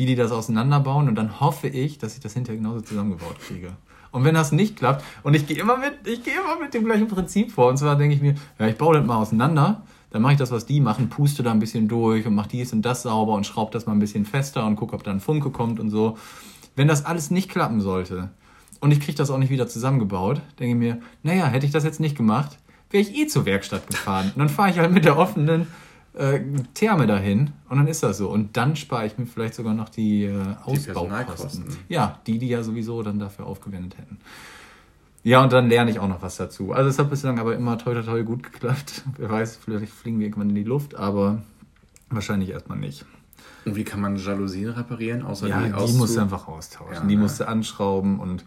wie die das auseinanderbauen und dann hoffe ich, dass ich das hinterher genauso zusammengebaut kriege. Und wenn das nicht klappt, und ich gehe immer mit, ich gehe immer mit dem gleichen Prinzip vor, und zwar denke ich mir, ja, ich baue das mal auseinander, dann mache ich das, was die machen, puste da ein bisschen durch und mache dies und das sauber und schraube das mal ein bisschen fester und gucke, ob da ein Funke kommt und so. Wenn das alles nicht klappen sollte und ich kriege das auch nicht wieder zusammengebaut, denke ich mir, naja, hätte ich das jetzt nicht gemacht, wäre ich eh zur Werkstatt gefahren. Und dann fahre ich halt mit der offenen äh, Therme dahin und dann ist das so. Und dann spare ich mir vielleicht sogar noch die äh, Ausbaukosten. Die ja, die, die ja sowieso dann dafür aufgewendet hätten. Ja, und dann lerne ich auch noch was dazu. Also es hat bislang aber immer toll, toll, toll gut geklappt. *laughs* Wer weiß, vielleicht fliegen wir irgendwann in die Luft, aber wahrscheinlich erstmal nicht. Und wie kann man Jalousien reparieren, außer ja, die, die musst du einfach austauschen. Ja, die ja. musst du anschrauben und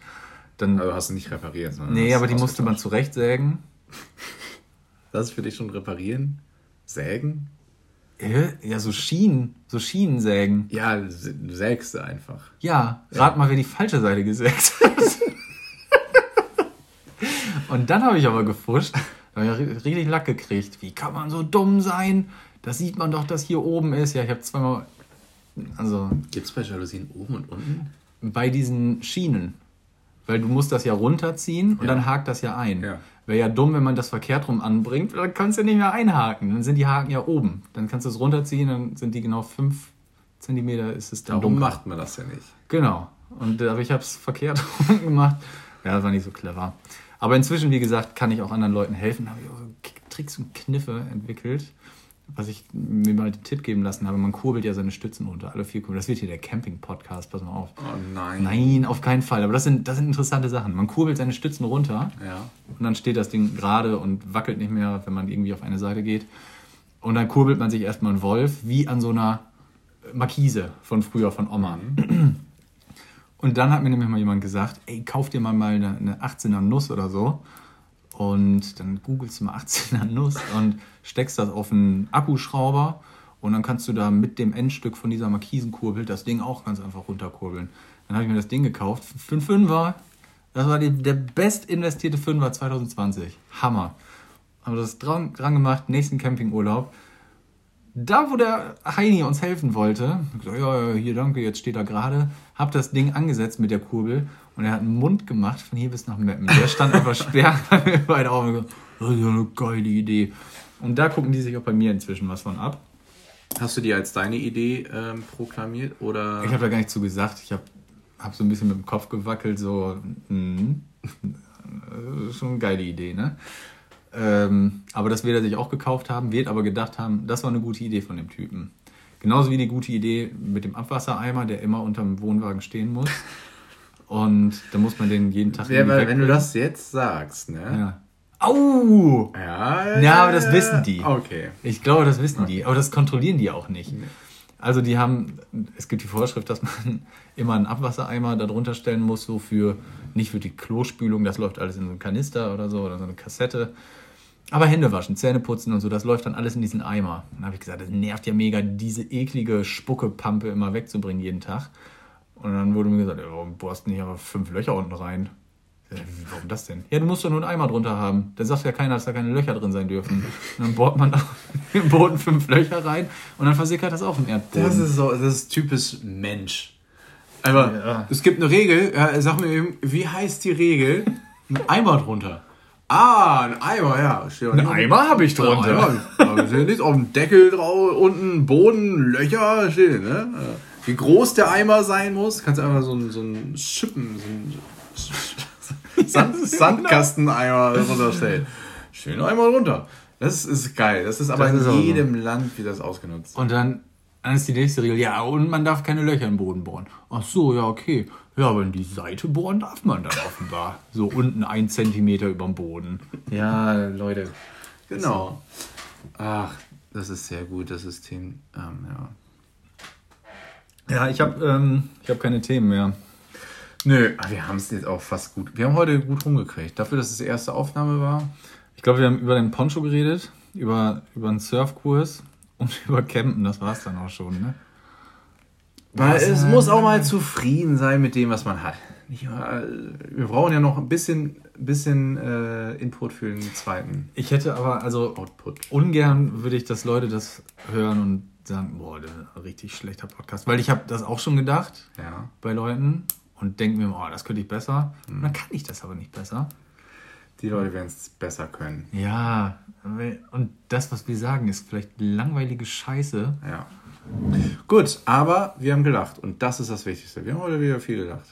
dann. Also hast du nicht repariert, sondern. Nee, aber die musste man zurechtsägen. *laughs* Das ist für dich schon reparieren? Sägen? Ja, so Schienen, so Schienensägen. Ja, du sägst du einfach. Ja, rat ja. mal, wer die falsche Seite gesägt hat. Und dann habe ich aber gefuscht, da habe ich richtig Lack gekriegt. Wie kann man so dumm sein? Das sieht man doch, dass hier oben ist. Ja, ich habe zweimal. Also. Gibt es bei Jalousien oben und unten? Bei diesen Schienen. Weil du musst das ja runterziehen und ja. dann hakt das ja ein. Ja. Wäre ja dumm, wenn man das verkehrt rum anbringt, dann kannst du nicht mehr einhaken. Dann sind die Haken ja oben. Dann kannst du es runterziehen, dann sind die genau 5 cm ist es dann Darum dunkel. macht man das ja nicht. Genau. Und aber ich habe es verkehrt *laughs* rum gemacht. Ja, das war nicht so clever. Aber inzwischen, wie gesagt, kann ich auch anderen Leuten helfen. Habe ich auch so Tricks und Kniffe entwickelt. Was ich mir mal den Tipp geben lassen habe, man kurbelt ja seine Stützen runter, alle vier kurbeln. Das wird hier der Camping-Podcast, pass mal auf. Oh nein. Nein, auf keinen Fall. Aber das sind, das sind interessante Sachen. Man kurbelt seine Stützen runter Ja. und dann steht das Ding gerade und wackelt nicht mehr, wenn man irgendwie auf eine Seite geht. Und dann kurbelt man sich erstmal einen Wolf, wie an so einer Markise von früher, von Oma. Und dann hat mir nämlich mal jemand gesagt, ey, kauf dir mal, mal eine, eine 18er Nuss oder so. Und dann googelst du mal *laughs* 18er Nuss und steckst das auf einen Akkuschrauber. Und dann kannst du da mit dem Endstück von dieser Markisenkurbel das Ding auch ganz einfach runterkurbeln. Dann habe ich mir das Ding gekauft für einen Fünfer. Das war die, der best investierte Fünfer 2020. Hammer. Haben das dran, dran gemacht, nächsten Campingurlaub. Da, wo der Heini uns helfen wollte, gesagt, ja, ja, hier danke, jetzt steht er gerade, hab das Ding angesetzt mit der Kurbel und er hat einen Mund gemacht von hier bis nach Meppen. Der stand *laughs* einfach sperrweit auf und gesagt, das ist ja eine geile Idee. Und da gucken die sich auch bei mir inzwischen was von ab. Hast du die als deine Idee ähm, proklamiert oder? Ich habe da gar nicht zu gesagt. Ich habe hab so ein bisschen mit dem Kopf gewackelt, so, hm, *laughs* äh, schon eine geile Idee, ne? Ähm, aber das wird er sich auch gekauft haben, wird aber gedacht haben, das war eine gute Idee von dem Typen. Genauso wie die gute Idee mit dem Abwassereimer, der immer unterm Wohnwagen stehen muss. *laughs* Und da muss man den jeden Tag. Ja, weil, wenn du das jetzt sagst, ne? Ja. Au! Ja, Ja, aber das wissen die. Okay. Ich glaube, das wissen die. Aber das kontrollieren die auch nicht. Also die haben, es gibt die Vorschrift, dass man *laughs* immer einen Abwassereimer darunter stellen muss, so für, nicht für die Klospülung, das läuft alles in so einen Kanister oder so, oder so eine Kassette. Aber Hände waschen, Zähne putzen und so, das läuft dann alles in diesen Eimer. Dann habe ich gesagt, das nervt ja mega, diese eklige Spuckepampe immer wegzubringen jeden Tag. Und dann wurde mir gesagt, ja, warum bohrst du nicht aber fünf Löcher unten rein? Warum das denn? Ja, du musst doch nur einen Eimer drunter haben. Da sagt ja keiner, dass da keine Löcher drin sein dürfen. Und dann bohrt man *laughs* da im Boden fünf Löcher rein und dann versickert das auch im Erdboden. Das ist so, das ist typisch Mensch. Aber Ja. es gibt eine Regel, ja, sag mir eben, wie heißt die Regel? Ein Eimer drunter. Ah, ein Eimer, ja. Ein Eimer habe ich drunter. Aber steht nicht auf dem Deckel drauf, unten Boden, Löcher, steht, ne? Wie groß der Eimer sein muss, kannst du einfach so ein, so ein Schippen, so ein *laughs* Sand, Sandkasteneimer runterstellen. Schön Eimer runter. Das ist geil. Das ist aber Das ist in so. jedem Land wird das ausgenutzt. Und dann, dann ist die nächste Regel, ja, und man darf keine Löcher im Boden bohren. Ach so, ja, okay. Ja, aber in die Seite bohren darf man dann offenbar. So unten ein Zentimeter über dem Boden. Ja, Leute. Genau. Ach, das ist sehr gut, das System. Ähm, ja. Ja, ich habe ähm, ich hab keine Themen mehr. Nö, wir haben es jetzt auch fast gut. Wir haben heute gut rumgekriegt. Dafür, dass es die erste Aufnahme war. Ich glaube, wir haben über den Poncho geredet, über, über einen Surfkurs *laughs* und über Campen. Das war's dann auch schon, ne? Weil Was, es äh, muss auch mal zufrieden sein mit dem, was man hat. Mal, wir brauchen ja noch ein bisschen, bisschen äh, Input für den zweiten Ich hätte aber, also Output. ungern würde ich, dass Leute das hören und sagen, boah, das ist ein richtig schlechter Podcast. Weil ich habe das auch schon gedacht Ja. bei Leuten und denke mir, oh, das könnte ich besser. Und dann kann ich das aber nicht besser. Die Leute werden es besser können. Ja, und das, was wir sagen, ist vielleicht langweilige Scheiße. Ja. Gut, aber wir haben gelacht und das ist das Wichtigste. Wir haben heute wieder viel gelacht.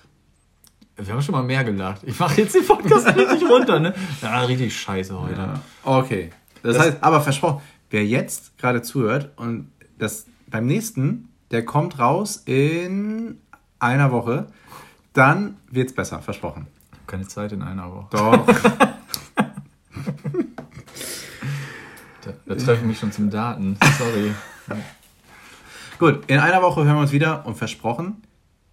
Wir haben schon mal mehr gelacht. Ich mache jetzt den Podcast *laughs* richtig runter, ne? Ja, richtig scheiße heute. Ja. Okay. Das, Das- heißt, aber versprochen, wer jetzt gerade zuhört und das beim nächsten, der kommt raus in einer Woche, dann wird's besser, versprochen. Keine Zeit in einer Woche. Doch. *laughs* Treffe ich mich schon zum Daten. Sorry. *laughs* Gut, in einer Woche hören wir uns wieder und versprochen,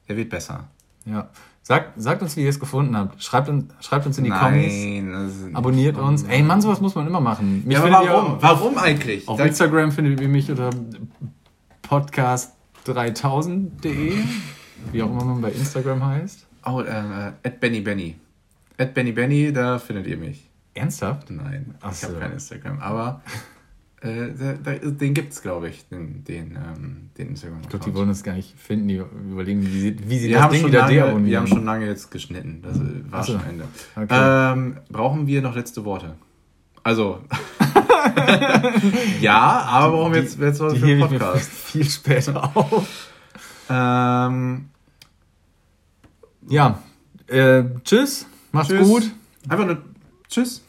er wird besser. Ja. Sagt, sagt uns, wie ihr es gefunden habt. Schreibt uns, schreibt uns in die Kommis. das ist Abonniert uns. Ey, Mann, sowas muss man immer machen. Mich Ja, aber warum? Auf, Warum eigentlich? auf Da- Instagram findet ihr mich unter podcast3000.de. Wie auch immer man bei Instagram heißt. Oh, äh, at Benny Benny. At Benny Benny, da findet ihr mich. Ernsthaft? Nein, Ach ich habe so. kein Instagram, aber *laughs* äh, da, da, den gibt's, glaube ich, den, den, ähm, den Instagram. Ich glaube, die wollen uns gar nicht finden. Die überlegen, wie sie, wie sie wir das haben, Ding schon wieder lange, deabonnieren. wir haben schon lange jetzt geschnitten. Das äh, war Ach so. schon Ende. Okay. Ähm, brauchen wir noch letzte Worte? Also. *laughs* ja, aber brauchen wir jetzt, jetzt was die für einen Podcast? *laughs* viel später auf. Ähm, Ja, äh, tschüss. Macht's tschüss. gut. Einfach nur Tschüss.